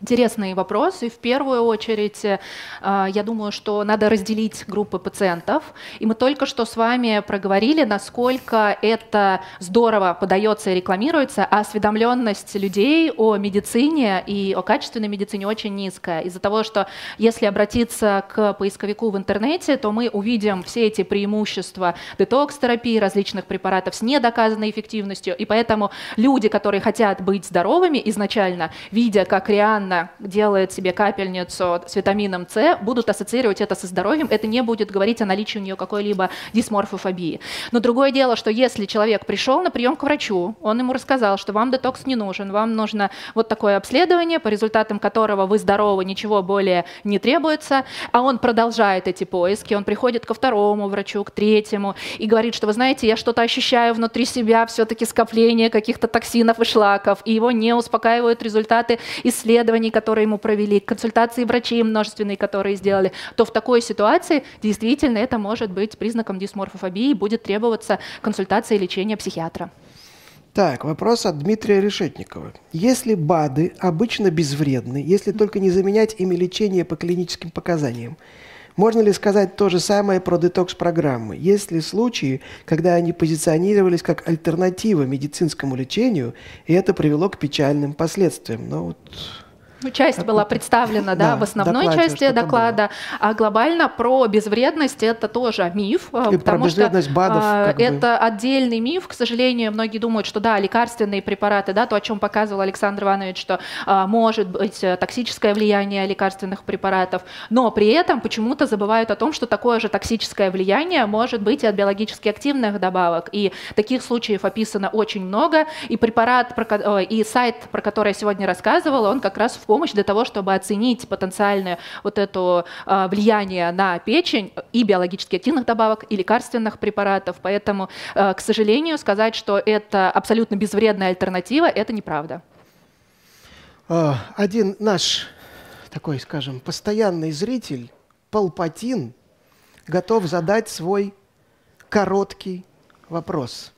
Интересный вопрос, и в первую очередь э, я думаю, что надо разделить группы пациентов. И мы только что с вами проговорили, насколько это здорово подается и рекламируется, а осведомленность людей о медицине и о качественной медицине очень низкая. Из-за того, что если обратиться к поисковику в интернете, то мы увидим все эти преимущества детокс-терапии, различных препаратов с недоказанной эффективностью. И поэтому люди, которые хотят быть здоровыми изначально, видя, как реально делает себе капельницу с витамином С, будут ассоциировать это со здоровьем. Это не будет говорить о наличии у нее какой-либо дисморфофобии. Но другое дело, что если человек пришел на прием к врачу, он ему рассказал, что вам детокс не нужен, вам нужно вот такое обследование, по результатам которого вы здоровы, ничего более не требуется, а он продолжает эти поиски, он приходит ко второму врачу, к третьему и говорит, что вы знаете, я что-то ощущаю внутри себя, все-таки скопление каких-то токсинов и шлаков, и его не успокаивают результаты исследований, которые ему провели, консультации врачей множественные, которые сделали, то в такой ситуации действительно это может быть признаком дисморфофобии и будет требоваться консультация и лечение психиатра. Так, вопрос от Дмитрия Решетникова. Если БАДы обычно безвредны, если только не заменять ими лечение по клиническим показаниям, можно ли сказать то же самое про детокс-программы? Есть ли случаи, когда они позиционировались как альтернатива медицинскому лечению, и это привело к печальным последствиям? Ну, вот Ну, часть была представлена да, Да, в основной докладе части доклада, а глобально про безвредность это тоже миф, э, И про потому что безвредность БАДов а, как бы. это отдельный миф. К сожалению, многие думают, что да, лекарственные препараты, да, то, о чем показывал Александр Иванович, что а, может быть э, токсическое влияние лекарственных препаратов, но при этом почему-то забывают о том, что такое же токсическое влияние может быть и от биологически активных добавок. И таких случаев описано очень много. И препарат, про ой, и сайт, про который я сегодня рассказывала, он как раз в помощь для того, чтобы оценить потенциальное вот это а, влияние на печень и биологически активных добавок, и лекарственных препаратов. Поэтому, а, к сожалению, сказать, что это абсолютно безвредная альтернатива, это неправда. А, Один наш такой, скажем, постоянный зритель, Палпатин, готов задать свой короткий вопрос.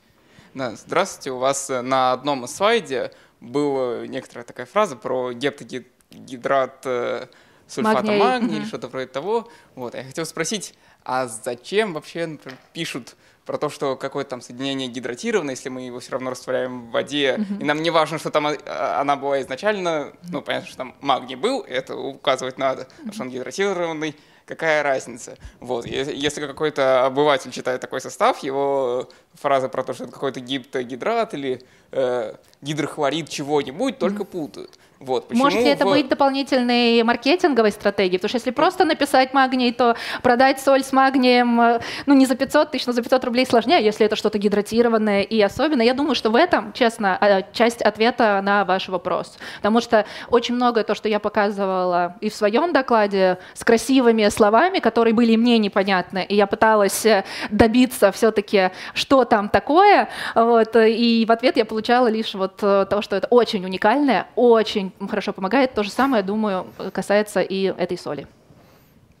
Здравствуйте. У вас э, на одном из слайде была некоторая такая фраза про гептогидрат э, сульфата Магний, магния или что-то про того. Вот, я хотел спросить, а зачем вообще например, пишут про то, что какое-то там соединение гидратировано, если мы его все равно растворяем в воде, и нам не важно, что там а, она была изначально, ну, понятно, что там магний был, это указывать надо, что он гидратированный, какая разница? Вот, если какой-то обыватель читает такой состав, его фразы про то, что это какой-то гиптогидрат или э, гидрохлорид чего-нибудь, только путают. Вот, почему Может ли это в- быть дополнительной маркетинговой стратегией? Потому что если просто написать магний, то продать соль с магнием, э, ну не за 500 тысяч, но за 500 рублей сложнее, а если это что-то гидратированное и особенно. Я думаю, что в этом, честно, э, часть ответа на ваш вопрос. Потому что очень многое то, что я показывала и в своем докладе с красивыми словами, которые были мне непонятны, и я пыталась э, добиться все-таки, что там такое, вот, э, и в ответ я получала лишь вот то, что это очень уникальное, очень хорошо помогает. То же самое, думаю, касается и этой соли.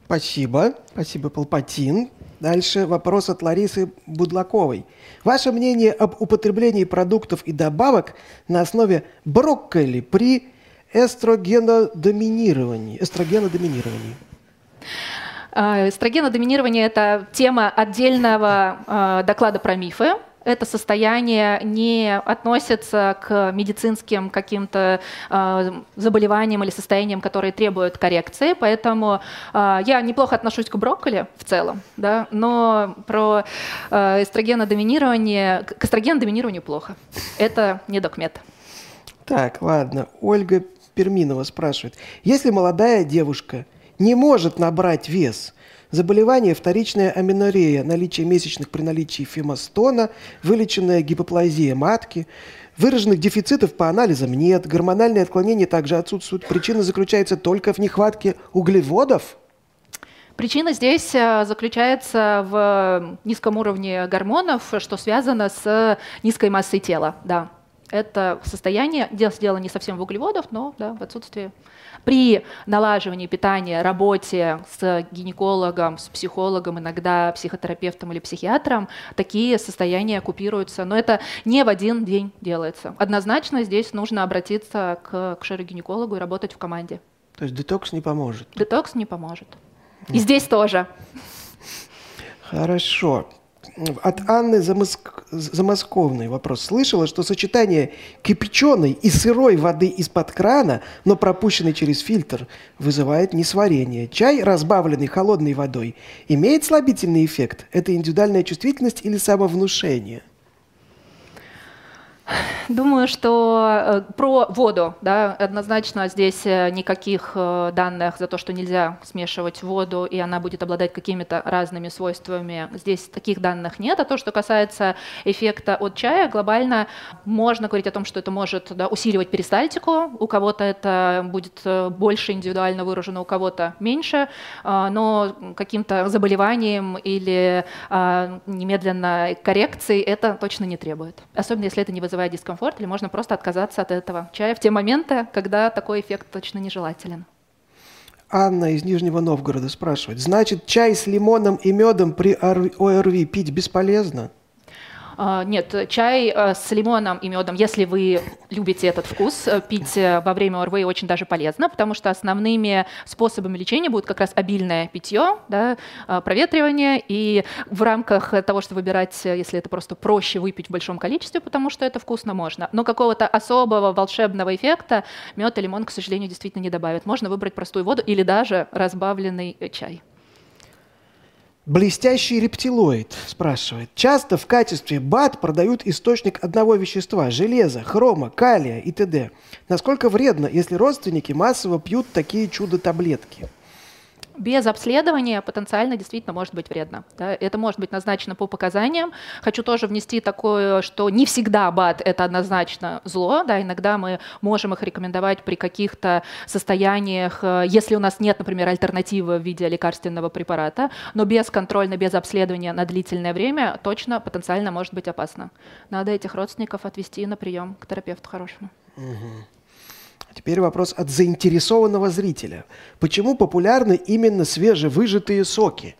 Спасибо. Спасибо, Палпатин. Дальше вопрос от Ларисы Будлаковой. Ваше мнение об употреблении продуктов и добавок на основе брокколи при эстрогенодоминировании? Эстрогенодоминировании. А, Эстрогенодоминирование – это тема отдельного а, доклада про мифы. Это состояние не относится к медицинским каким-то а, заболеваниям или состояниям, которые требуют коррекции. Поэтому а, я неплохо отношусь к брокколи в целом, да, но про а, эстрогенодоминирование, к эстрогенодоминированию плохо. Это не докмет. Так, ладно. Ольга Перминова спрашивает. Если молодая девушка не может набрать вес, заболевание вторичная аминорея, наличие месячных при наличии фемостона, вылеченная гипоплазия матки, выраженных дефицитов по анализам нет, гормональные отклонения также отсутствуют. Причина заключается только в нехватке углеводов? Причина здесь э, заключается в низком уровне гормонов, что связано с низкой массой тела. Да, это состояние, дело не совсем в углеводах, но да, в отсутствии. При налаживании питания, работе с гинекологом, с психологом, иногда психотерапевтом или психиатром, такие состояния купируются. Но это не в один день делается. Однозначно здесь нужно обратиться к, к шерогинекологу и работать в команде. То есть детокс не поможет? Детокс не поможет. И здесь тоже. Хорошо. От Анны Замоск... Замосковной вопрос. Слышала, что сочетание кипяченой и сырой воды из-под крана, но пропущенной через фильтр, вызывает несварение. Чай, разбавленный холодной водой, имеет слабительный эффект? Это индивидуальная чувствительность или самовнушение? Думаю, что э, про воду, да, однозначно здесь э, никаких э, данных за то, что нельзя смешивать воду, и она будет обладать какими-то разными свойствами. Здесь таких данных нет. А то, что касается эффекта от чая, глобально можно говорить о том, что это может да, усиливать перистальтику. У кого-то это будет больше индивидуально выражено, у кого-то меньше, но каким-то заболеванием или немедленно коррекцией это точно не требует. Особенно если это не вызывает вызывает дискомфорт, или можно просто отказаться от этого чая в те моменты, когда такой эффект точно нежелателен. Анна из Нижнего Новгорода спрашивает, значит, чай с лимоном и медом при ОРВИ пить бесполезно? А, нет, чай э, с лимоном и медом, если вы любите этот вкус, э, пить э, во время ОРВИ очень даже полезно, потому что основными способами лечения будет как раз обильное питье, да, проветривание, и в рамках того, что выбирать, если это просто проще выпить в большом количестве, потому что это вкусно можно, но какого-то особого волшебного эффекта мед и лимон, к сожалению, действительно не добавят. Можно выбрать простую воду или даже разбавленный чай. Блестящий рептилоид спрашивает. Часто в качестве БАД продают источник одного вещества – железа, хрома, калия и т.д. Насколько вредно, если родственники массово пьют такие чудо-таблетки? Без обследования потенциально действительно может быть вредно. Да? Это может быть назначено по показаниям. Хочу тоже внести такое, что не всегда БАД – это однозначно зло. Да? Иногда мы можем их рекомендовать при каких-то состояниях, э, если у нас нет, например, альтернативы в виде лекарственного препарата, но без контроля, без обследования на длительное время точно потенциально может быть опасно. Надо этих родственников отвести на прием к терапевту хорошему. Угу. Теперь вопрос от заинтересованного зрителя. Почему популярны именно свежевыжатые соки?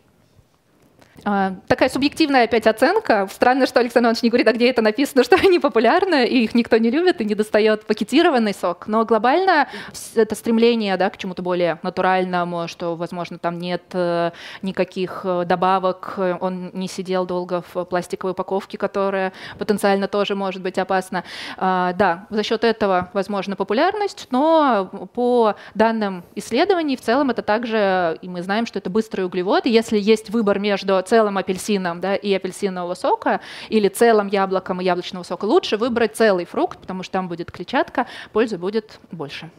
А, такая субъективная опять оценка. Странно, что Александр Иванович не говорит, а где это написано, что они популярны, и их никто не любит, и не достает пакетированный сок. Но глобально это стремление да, к чему-то более натуральному, что, возможно, там нет э, никаких э, добавок, он не сидел долго в пластиковой упаковке, которая потенциально тоже может быть опасна. А, да, за счет этого, возможно, популярность, но по данным исследований в целом это также, и мы знаем, что это быстрые углеводы. Если есть выбор между целым апельсином да, и апельсинового сока или целым яблоком и яблочного сока, лучше выбрать целый фрукт, потому что там будет клетчатка, пользы будет больше.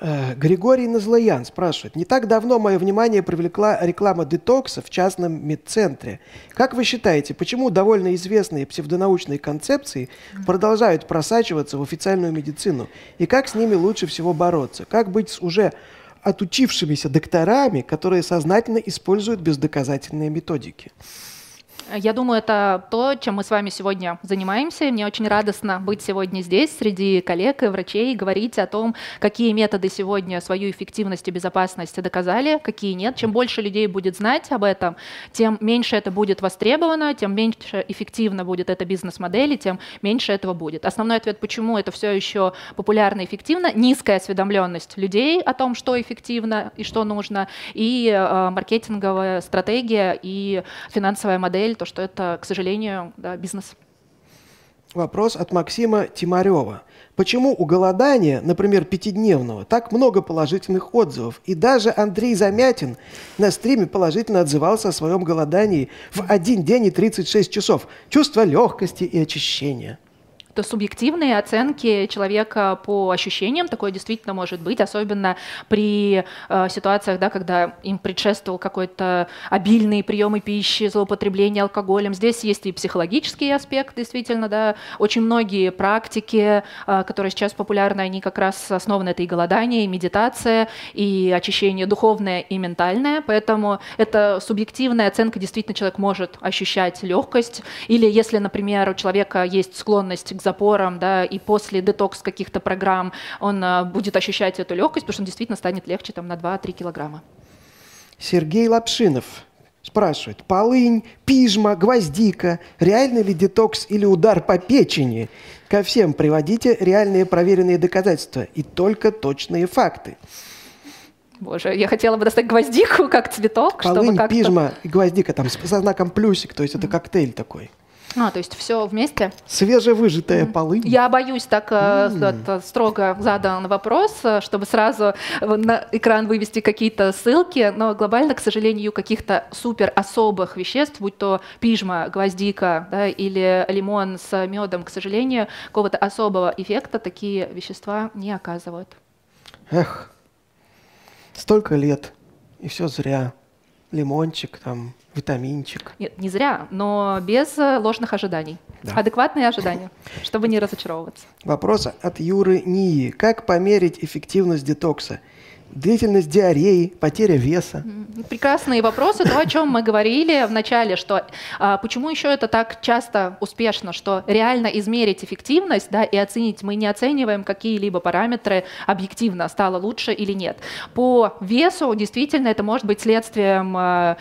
Э, Григорий Назлоян спрашивает. Не так давно мое внимание привлекла реклама детокса в частном медцентре. Как вы считаете, почему довольно известные псевдонаучные концепции продолжают просачиваться в официальную медицину? И как с ними лучше всего бороться? Как быть с уже отучившимися докторами, которые сознательно используют бездоказательные методики. Я думаю, это то, чем мы с вами сегодня занимаемся. мне очень радостно быть сегодня здесь, среди коллег и врачей, говорить о том, какие методы сегодня свою эффективность и безопасность доказали, какие нет. Чем больше людей будет знать об этом, тем меньше это будет востребовано, тем меньше эффективно будет эта бизнес-модель, и тем меньше этого будет. Основной ответ, почему это все еще популярно и эффективно, низкая осведомленность людей о том, что эффективно и что нужно, и э, маркетинговая стратегия, и финансовая модель, то, что это, к сожалению, да, бизнес. Вопрос от Максима Тимарева. Почему у голодания, например, пятидневного, так много положительных отзывов? И даже Андрей Замятин на стриме положительно отзывался о своем голодании в один день и 36 часов. Чувство легкости и очищения. Какие-то субъективные оценки человека по ощущениям. Такое действительно может быть, особенно при э, ситуациях, да, когда им предшествовал какой-то обильный приемы пищи, злоупотребление алкоголем. Здесь есть и психологический аспект, действительно, да. Очень многие практики, э, которые сейчас популярны, они как раз основаны это и голодание, и медитация, и очищение духовное и ментальное. Поэтому это субъективная оценка, действительно человек может ощущать легкость. Или если, например, у человека есть склонность к запорам, да, и после детокс каких-то программ он а, будет ощущать эту легкость, потому что он действительно станет легче там, на 2-3 килограмма. Сергей Лапшинов спрашивает, полынь, пижма, гвоздика, реальный ли детокс или удар по печени? Ко всем приводите реальные проверенные доказательства и только точные факты. Боже, я хотела бы достать гвоздику как цветок, Полынь, чтобы как-то... пижма и гвоздика там с- со знаком плюсик, то есть это коктейль такой. А, то есть все вместе? Свежевыжатая полынь. Я боюсь так э, это строго задан вопрос, э, чтобы сразу вот на экран вывести какие-то ссылки, но глобально, к сожалению, каких-то супер особых веществ, будь то пижма, гвоздика да, или лимон с медом, к сожалению, какого-то особого эффекта такие вещества не оказывают. Эх, столько лет, и все зря. Лимончик, там, витаминчик. Нет, не зря, но без э, ложных ожиданий. Да. Адекватные ожидания, чтобы не разочаровываться. Вопрос от Юры Нии. Как померить эффективность детокса? Длительность диареи, потеря веса. Прекрасные вопросы, то, о чем мы говорили в начале, что а, почему еще это так часто успешно, что реально измерить эффективность да, и оценить, мы не оцениваем какие-либо параметры объективно, стало лучше или нет. По весу действительно это может быть следствием а,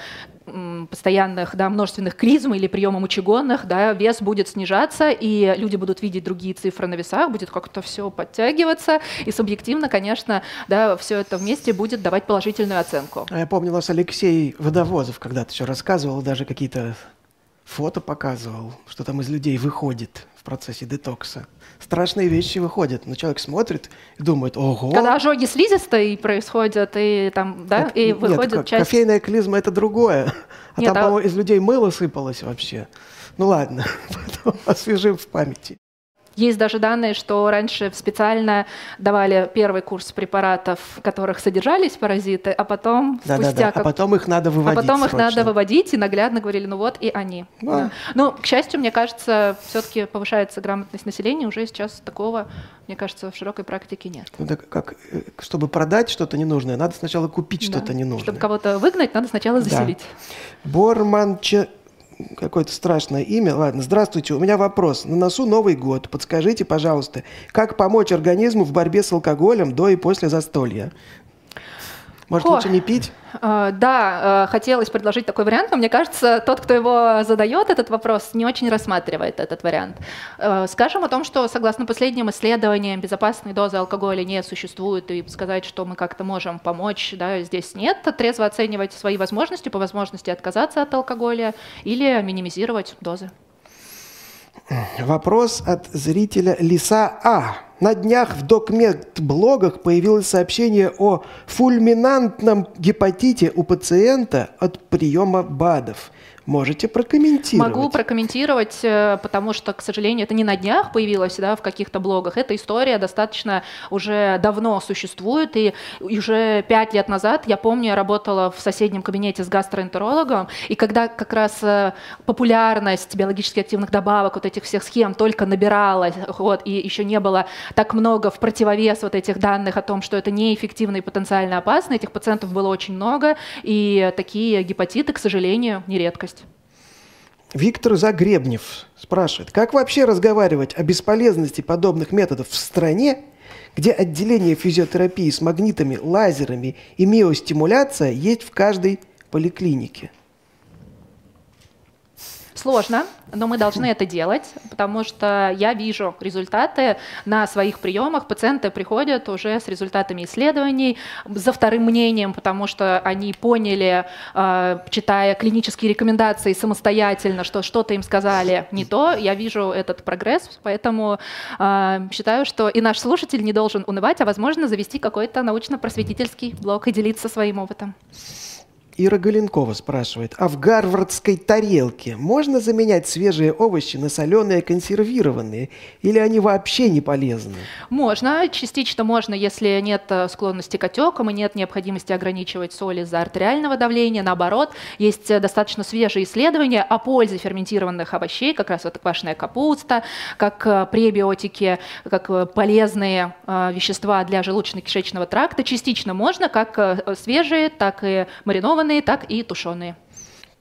постоянных, да, множественных клизм или приема мочегонных, да, вес будет снижаться, и люди будут видеть другие цифры на весах, будет как-то все подтягиваться, и субъективно, конечно, да, все это вместе будет давать положительную оценку. А я помню, у нас Алексей Водовозов когда-то еще рассказывал, даже какие-то фото показывал, что там из людей выходит в процессе детокса. Страшные вещи выходят, но человек смотрит и думает, ого, Когда ожоги слизистой происходят, и там, да, это- и нет, выходит ко- часть... кофейная клизма это другое. А Нет, там, а- по-моему, из людей мыло сыпалось вообще. Ну ладно, потом освежим в памяти. Есть даже данные, что раньше специально давали первый курс препаратов, в которых содержались паразиты, а потом Да-да-да. спустя А как- потом их надо а выводить потом их срочно. надо выводить, и наглядно говорили, ну вот и они. Да. Да. Ну, к счастью, мне кажется, все-таки повышается грамотность населения, уже сейчас такого, мне кажется, в широкой практике нет. Ну, так как, э, чтобы продать что-то ненужное, надо сначала купить Да. что-то ненужное. Чтобы кого-то выгнать, надо сначала Да. заселить. Борманче... Какое-то страшное имя. Ладно, здравствуйте, у меня вопрос. На носу Новый год. Подскажите, пожалуйста, как помочь организму в борьбе с алкоголем до и после застолья? Может, О. лучше не пить? Э, Да, э, хотелось предложить такой вариант, но мне кажется, тот, кто его задает, этот вопрос, не очень рассматривает этот вариант. Э, Скажем о том, что согласно последним исследованиям безопасной дозы алкоголя не существует, и сказать, что мы как-то можем помочь, да, здесь нет. Трезво оценивать свои возможности, по возможности отказаться от алкоголя или минимизировать дозы. Вопрос от зрителя Лиса А. На днях в докмед-блогах появилось сообщение о фульминантном гепатите у пациента от приема БАДов. Можете прокомментировать? Могу прокомментировать, э, потому что, к сожалению, это не на днях появилось да, в каких-то блогах. Эта история достаточно уже давно существует. И уже пять лет назад, я помню, я работала в соседнем кабинете с гастроэнтерологом, и когда как раз э, популярность биологически активных добавок, вот этих всех схем только набиралась, вот, и еще не было так много в противовес вот этих данных о том, что это неэффективно и потенциально опасно, этих пациентов было очень много, и такие гепатиты, к сожалению, не редкость. Виктор Загребнев спрашивает, как вообще разговаривать о бесполезности подобных методов в стране, где отделение физиотерапии с магнитами, лазерами и миостимуляция есть в каждой поликлинике? Сложно, но мы должны это делать, потому что я вижу результаты на своих приемах. Пациенты приходят уже с результатами исследований, за вторым мнением, потому что они поняли, э, читая клинические рекомендации самостоятельно, что что-то им сказали не то. Я вижу этот прогресс, поэтому э, считаю, что и наш слушатель не должен унывать, а возможно завести какой-то научно-просветительский блог и делиться своим опытом. Ира Галенкова спрашивает, а в гарвардской тарелке можно заменять свежие овощи на соленые консервированные? Или они вообще не полезны? Можно, частично можно, если нет э, склонности к отекам и нет необходимости ограничивать соль из-за артериального давления. Наоборот, есть э, достаточно свежие исследования о пользе ферментированных овощей, как раз вот квашеная капуста, как э, пребиотики, как полезные вещества для желудочно-кишечного тракта. Частично можно, как свежие, так и маринованные маринованные, так и тушеные.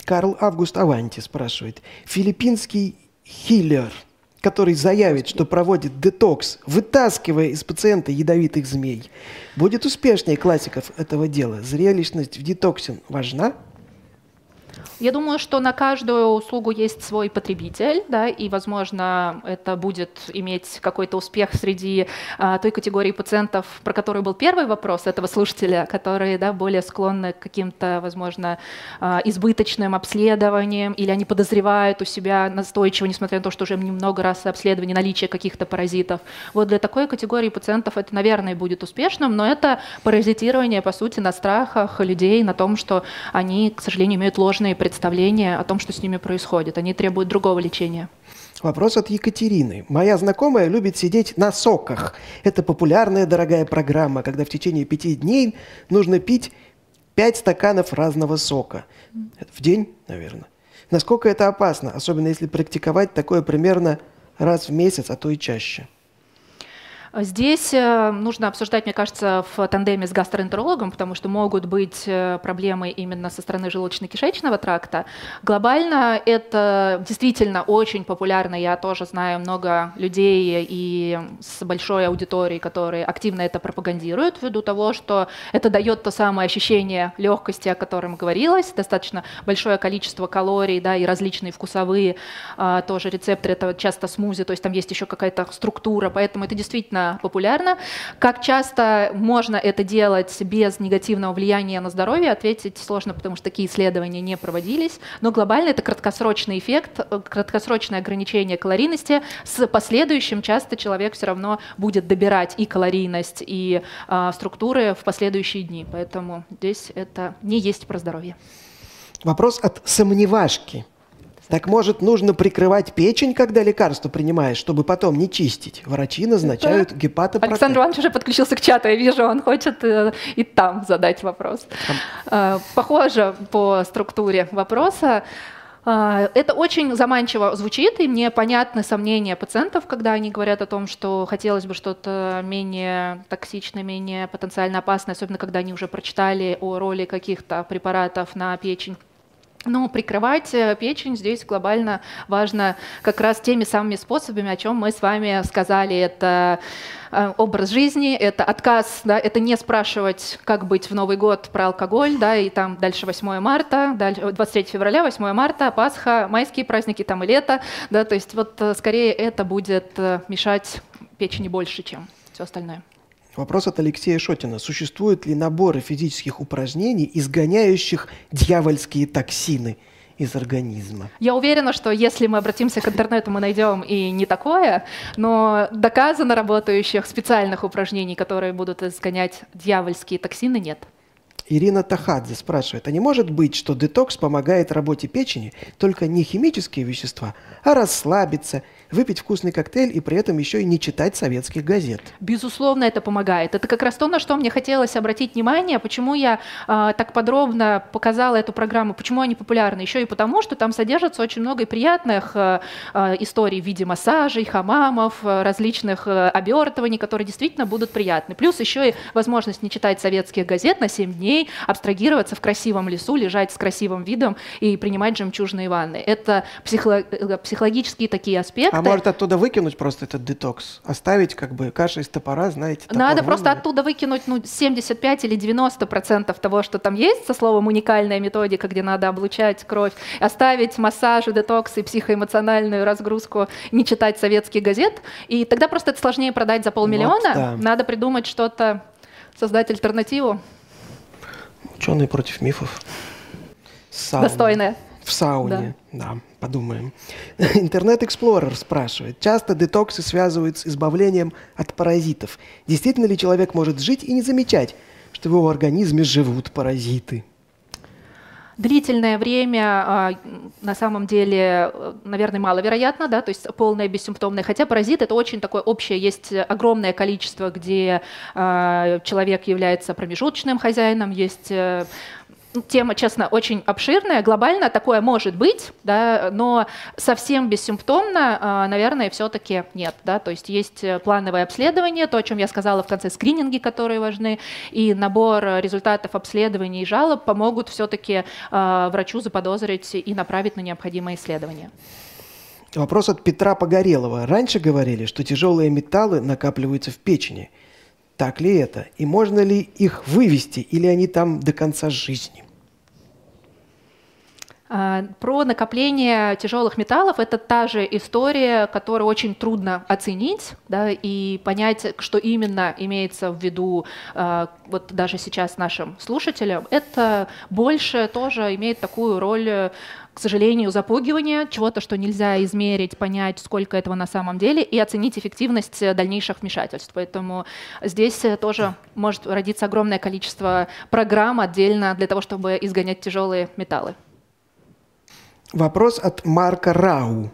Карл Август Аванти спрашивает. Филиппинский хиллер, который заявит, что проводит детокс, вытаскивая из пациента ядовитых змей, будет успешнее классиков этого дела. Зрелищность в детоксе важна? Я думаю, что на каждую услугу есть свой потребитель, да, и, возможно, это будет иметь какой-то успех среди а, той категории пациентов, про которую был первый вопрос этого слушателя, которые да, более склонны к каким-то, возможно, а, избыточным обследованиям, или они подозревают у себя настойчиво, несмотря на то, что уже немного раз обследование наличие каких-то паразитов. Вот для такой категории пациентов это, наверное, будет успешным, но это паразитирование, по сути, на страхах людей, на том, что они, к сожалению, имеют ложные представление о том, что с ними происходит. Они требуют другого лечения. Вопрос от Екатерины. Моя знакомая любит сидеть на соках. Это популярная дорогая программа, когда в течение пяти дней нужно пить пять стаканов разного сока. В день, наверное. Насколько это опасно, особенно если практиковать такое примерно раз в месяц, а то и чаще? Здесь э, нужно обсуждать, мне кажется, в тандеме с гастроэнтерологом, потому что могут быть э, проблемы именно со стороны желудочно-кишечного тракта. Глобально это действительно очень популярно. Я тоже знаю много людей и с большой аудиторией, которые активно это пропагандируют, ввиду того, что это дает то самое ощущение легкости, о котором говорилось, достаточно большое количество калорий, да, и различные вкусовые а, тоже рецепторы, это часто смузи, то есть там есть еще какая-то структура, поэтому это действительно популярно. Как часто можно это делать без негативного влияния на здоровье, ответить сложно, потому что такие исследования не проводились. Но глобально это краткосрочный эффект, э, краткосрочное ограничение калорийности. С последующим часто человек все равно будет добирать и калорийность, и э, структуры в последующие дни. Поэтому здесь это не есть про здоровье. Вопрос от сомневашки. Так может, нужно прикрывать печень, когда лекарство принимаешь, чтобы потом не чистить? Врачи назначают Это... гепатопротез. Александр Иванович уже подключился к чату, я вижу, он хочет э, и там задать вопрос. Э, похоже по структуре вопроса. Э, это очень заманчиво звучит, и мне понятны сомнения пациентов, когда они говорят о том, что хотелось бы что-то менее токсичное, менее потенциально опасное, особенно когда они уже прочитали о роли каких-то препаратов на печень. Но прикрывать э, печень здесь глобально важно как раз теми самыми способами, о чем мы с вами сказали. Это э, образ жизни, это отказ, да, это не спрашивать, как быть в Новый год про алкоголь, да, и там дальше 8 марта, дальше 23 февраля, 8 марта, Пасха, майские праздники, там и лето, да, то есть вот э, скорее это будет мешать печени больше, чем все остальное. Вопрос от Алексея Шотина. Существуют ли наборы физических упражнений, изгоняющих дьявольские токсины из организма? Я уверена, что если мы обратимся к интернету, мы найдем и не такое, но доказано работающих специальных упражнений, которые будут изгонять дьявольские токсины, нет. Ирина Тахадзе спрашивает, а не может быть, что детокс помогает работе печени только не химические вещества, а расслабиться – выпить вкусный коктейль и при этом еще и не читать советских газет. Безусловно, это помогает. Это как раз то, на что мне хотелось обратить внимание, почему я э, так подробно показала эту программу, почему они популярны. Еще и потому, что там содержится очень много приятных э, э, историй в виде массажей, хамамов, различных э, обертываний, которые действительно будут приятны. Плюс еще и возможность не читать советских газет на 7 дней, абстрагироваться в красивом лесу, лежать с красивым видом и принимать жемчужные ванны. Это психо- э, психологические такие аспекты, а может оттуда выкинуть просто этот детокс? Оставить как бы каша из топора, знаете? Надо просто оттуда выкинуть ну, 75 или 90 процентов того, что там есть, со словом уникальная методика, где надо облучать кровь, оставить массаж, детокс и психоэмоциональную разгрузку, не читать советских газет, и тогда просто это сложнее продать за полмиллиона. Вот, да. Надо придумать что-то, создать альтернативу. Ученые против мифов. Сауна. Достойная. В сауне, да. да подумаем. Internet Explorer спрашивает. Часто детоксы связывают с избавлением от паразитов. Действительно ли человек может жить и не замечать, что в его организме живут паразиты? Длительное время а, на самом деле, наверное, маловероятно, да, то есть полное бессимптомное. Хотя паразит это очень такое общее, есть огромное количество, где э, человек является промежуточным хозяином, есть э, тема, честно, очень обширная, глобально такое может быть, да, но совсем бессимптомно, а, наверное, все-таки нет. Да, то есть есть э, плановое обследование, то, о чем я сказала в конце, скрининги, которые важны, и набор результатов обследований и жалоб помогут все-таки а, врачу заподозрить и направить на необходимое исследование. Вопрос от Петра Погорелова. Раньше говорили, что тяжелые металлы накапливаются в печени. Так ли это? И можно ли их вывести, или они там до конца жизни? А, про накопление тяжелых металлов это та же история, которую очень трудно оценить да, и понять, что именно имеется в виду а, вот даже сейчас нашим слушателям. Это больше тоже имеет такую роль к сожалению, запугивания, чего-то, что нельзя измерить, понять, сколько этого на самом деле, и оценить эффективность дальнейших вмешательств. Поэтому здесь тоже может родиться огромное количество программ отдельно для того, чтобы изгонять тяжелые металлы. Вопрос от Марка Рау.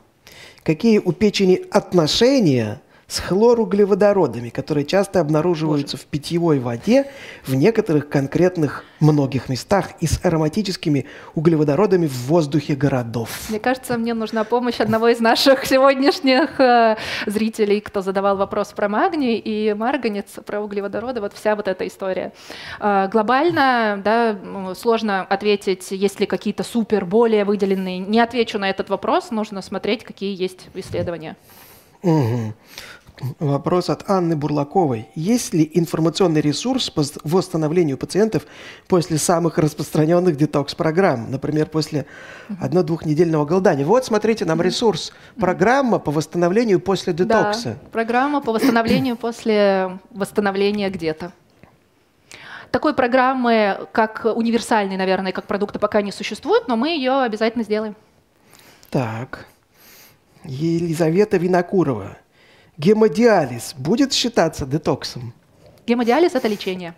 Какие у печени отношения с хлоруглеводородами, которые часто обнаруживаются Боже. в питьевой воде в некоторых конкретных многих местах и с ароматическими углеводородами в воздухе городов. Мне кажется, мне нужна помощь одного из наших сегодняшних э, зрителей, кто задавал вопрос про магний и марганец, про углеводороды, вот вся вот эта история. Э, глобально, да, сложно ответить, есть ли какие-то супер более выделенные. Не отвечу на этот вопрос, нужно смотреть, какие есть исследования. Угу. Вопрос от Анны Бурлаковой. Есть ли информационный ресурс по восстановлению пациентов после самых распространенных детокс-программ? Например, после одно-двухнедельного голодания. Вот, смотрите, нам ресурс. Программа по восстановлению после детокса. Да, программа по восстановлению после восстановления где-то. Такой программы, как универсальной, наверное, как продукта пока не существует, но мы ее обязательно сделаем. Так. Елизавета Винокурова. Гемодиализ будет считаться детоксом? Гемодиализ – это лечение.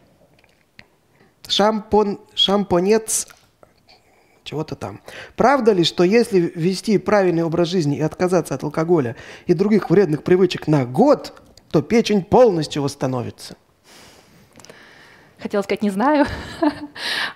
Шампон, шампонец чего-то там. Правда ли, что если вести правильный образ жизни и отказаться от алкоголя и других вредных привычек на год, то печень полностью восстановится? Хотела сказать, не знаю.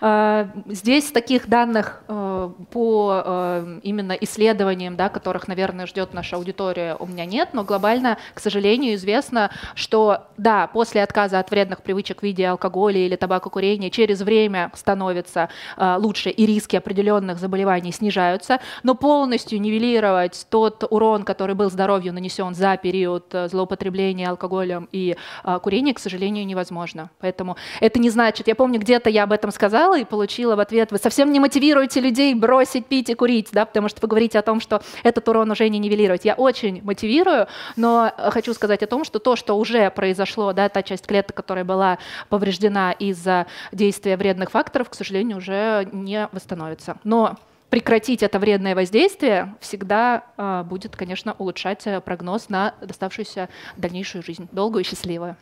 А, здесь таких данных э, по э, именно исследованиям, да, которых, наверное, ждет наша аудитория, у меня нет, но глобально, к сожалению, известно, что да, после отказа от вредных привычек в виде алкоголя или табакокурения через время становится э, лучше и риски определенных заболеваний снижаются, но полностью нивелировать тот урон, который был здоровью нанесен за период злоупотребления алкоголем и курения, к сожалению, невозможно. Поэтому это это не значит. Я помню, где-то я об этом сказала и получила в ответ, вы совсем не мотивируете людей бросить пить и курить, да, потому что вы говорите о том, что этот урон уже не нивелировать. Я очень мотивирую, но хочу сказать о том, что то, что уже произошло, да, та часть клеток, которая была повреждена из-за действия вредных факторов, к сожалению, уже не восстановится. Но прекратить это вредное воздействие всегда э, будет, конечно, улучшать прогноз на доставшуюся дальнейшую жизнь, долгую и счастливую.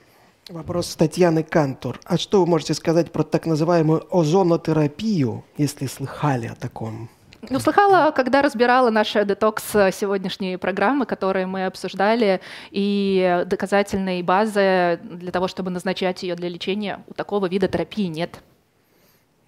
Вопрос Татьяны Кантор. А что вы можете сказать про так называемую озонотерапию, если слыхали о таком? Ну, слыхала, когда разбирала наши детокс сегодняшние программы, которые мы обсуждали, и доказательной базы для того, чтобы назначать ее для лечения, у такого вида терапии нет.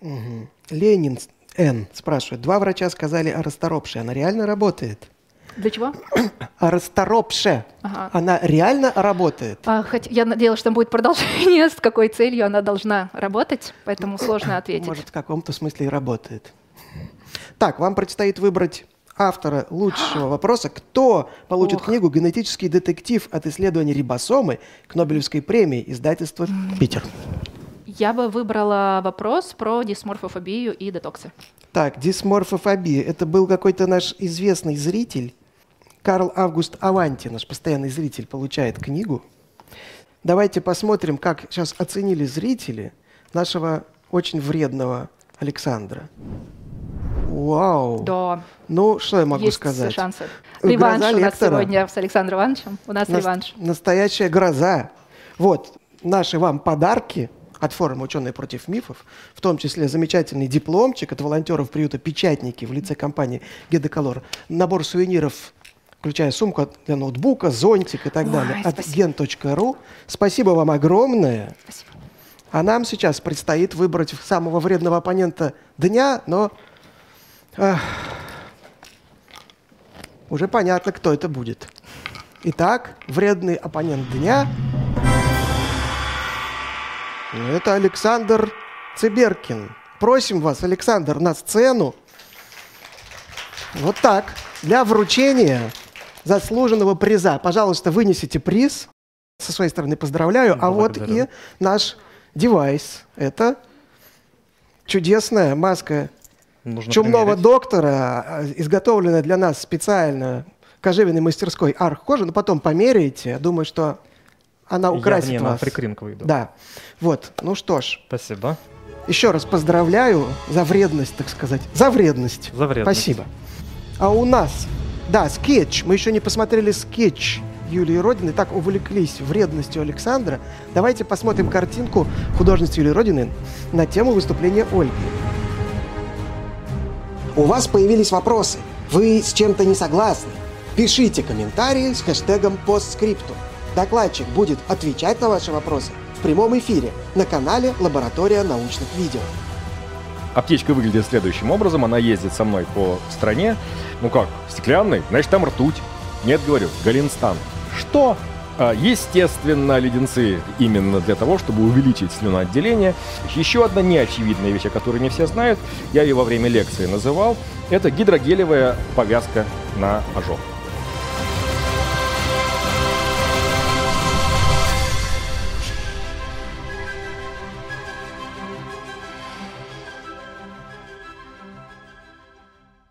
Угу. Ленин Н спрашивает. Два врача сказали о расторопше. Она реально работает? Для чего? Расторопше. Ага. Она реально работает. А, хоть, я надеялась, что там будет продолжение, с какой целью она должна работать, поэтому сложно ответить. Может, в каком-то смысле и работает. Так, вам предстоит выбрать автора лучшего вопроса. Кто получит Ох. книгу «Генетический детектив от исследований рибосомы» к Нобелевской премии издательства «Питер»? Я бы выбрала вопрос про дисморфофобию и детоксы. Так, дисморфофобия. Это был какой-то наш известный зритель, Карл Август Аванти, наш постоянный зритель, получает книгу. Давайте посмотрим, как сейчас оценили зрители нашего очень вредного Александра. Вау. Да. Ну, что я могу Есть сказать? шансы. Реванш гроза у нас лектора. сегодня с Александром Ивановичем. У нас Нас, реванш. Настоящая гроза. Вот, наши вам подарки от форума «Ученые против мифов», в том числе замечательный дипломчик от волонтеров приюта «Печатники» в лице компании «Гедоколор», набор сувениров включая сумку для ноутбука, зонтик и так Ой, далее, от gen.ru. Спасибо вам огромное. Спасибо. А нам сейчас предстоит выбрать самого вредного оппонента дня, но ах, уже понятно, кто это будет. Итак, вредный оппонент дня это Александр Циберкин. Просим вас, Александр, на сцену. Вот так, для вручения заслуженного приза. Пожалуйста, вынесите приз. Со своей стороны поздравляю. А вот и наш девайс. Это чудесная маска Нужно чумного примерить. доктора, а, изготовленная для нас специально кожевенной мастерской арх-кожи, но потом померяете. Я думаю, что она Я украсит в ней на вас. фрикринг выйду. Да. Вот. Ну что ж, Спасибо. еще раз поздравляю за вредность, так сказать. За вредность. За вредность. Спасибо. А у нас, да, скетч. Мы еще не посмотрели скетч Юлии Родины. Так увлеклись вредностью Александра. Давайте посмотрим картинку художницы Юлии Родины на тему выступления Ольги. У вас появились вопросы. Вы с чем-то не согласны? Пишите комментарии с хэштегом постскриптум. Докладчик будет отвечать на ваши вопросы в прямом эфире на канале Лаборатория научных видео. Аптечка выглядит следующим образом. Она ездит со мной по стране. Ну как, стеклянный? Значит, там ртуть. Нет, говорю, Галинстан. Что? А, Естественно, леденцы именно для того, чтобы увеличить слюноотделение. Еще одна неочевидная вещь, о которой не все знают, я ее во время лекции называл, это гидрогелевая повязка на ожог.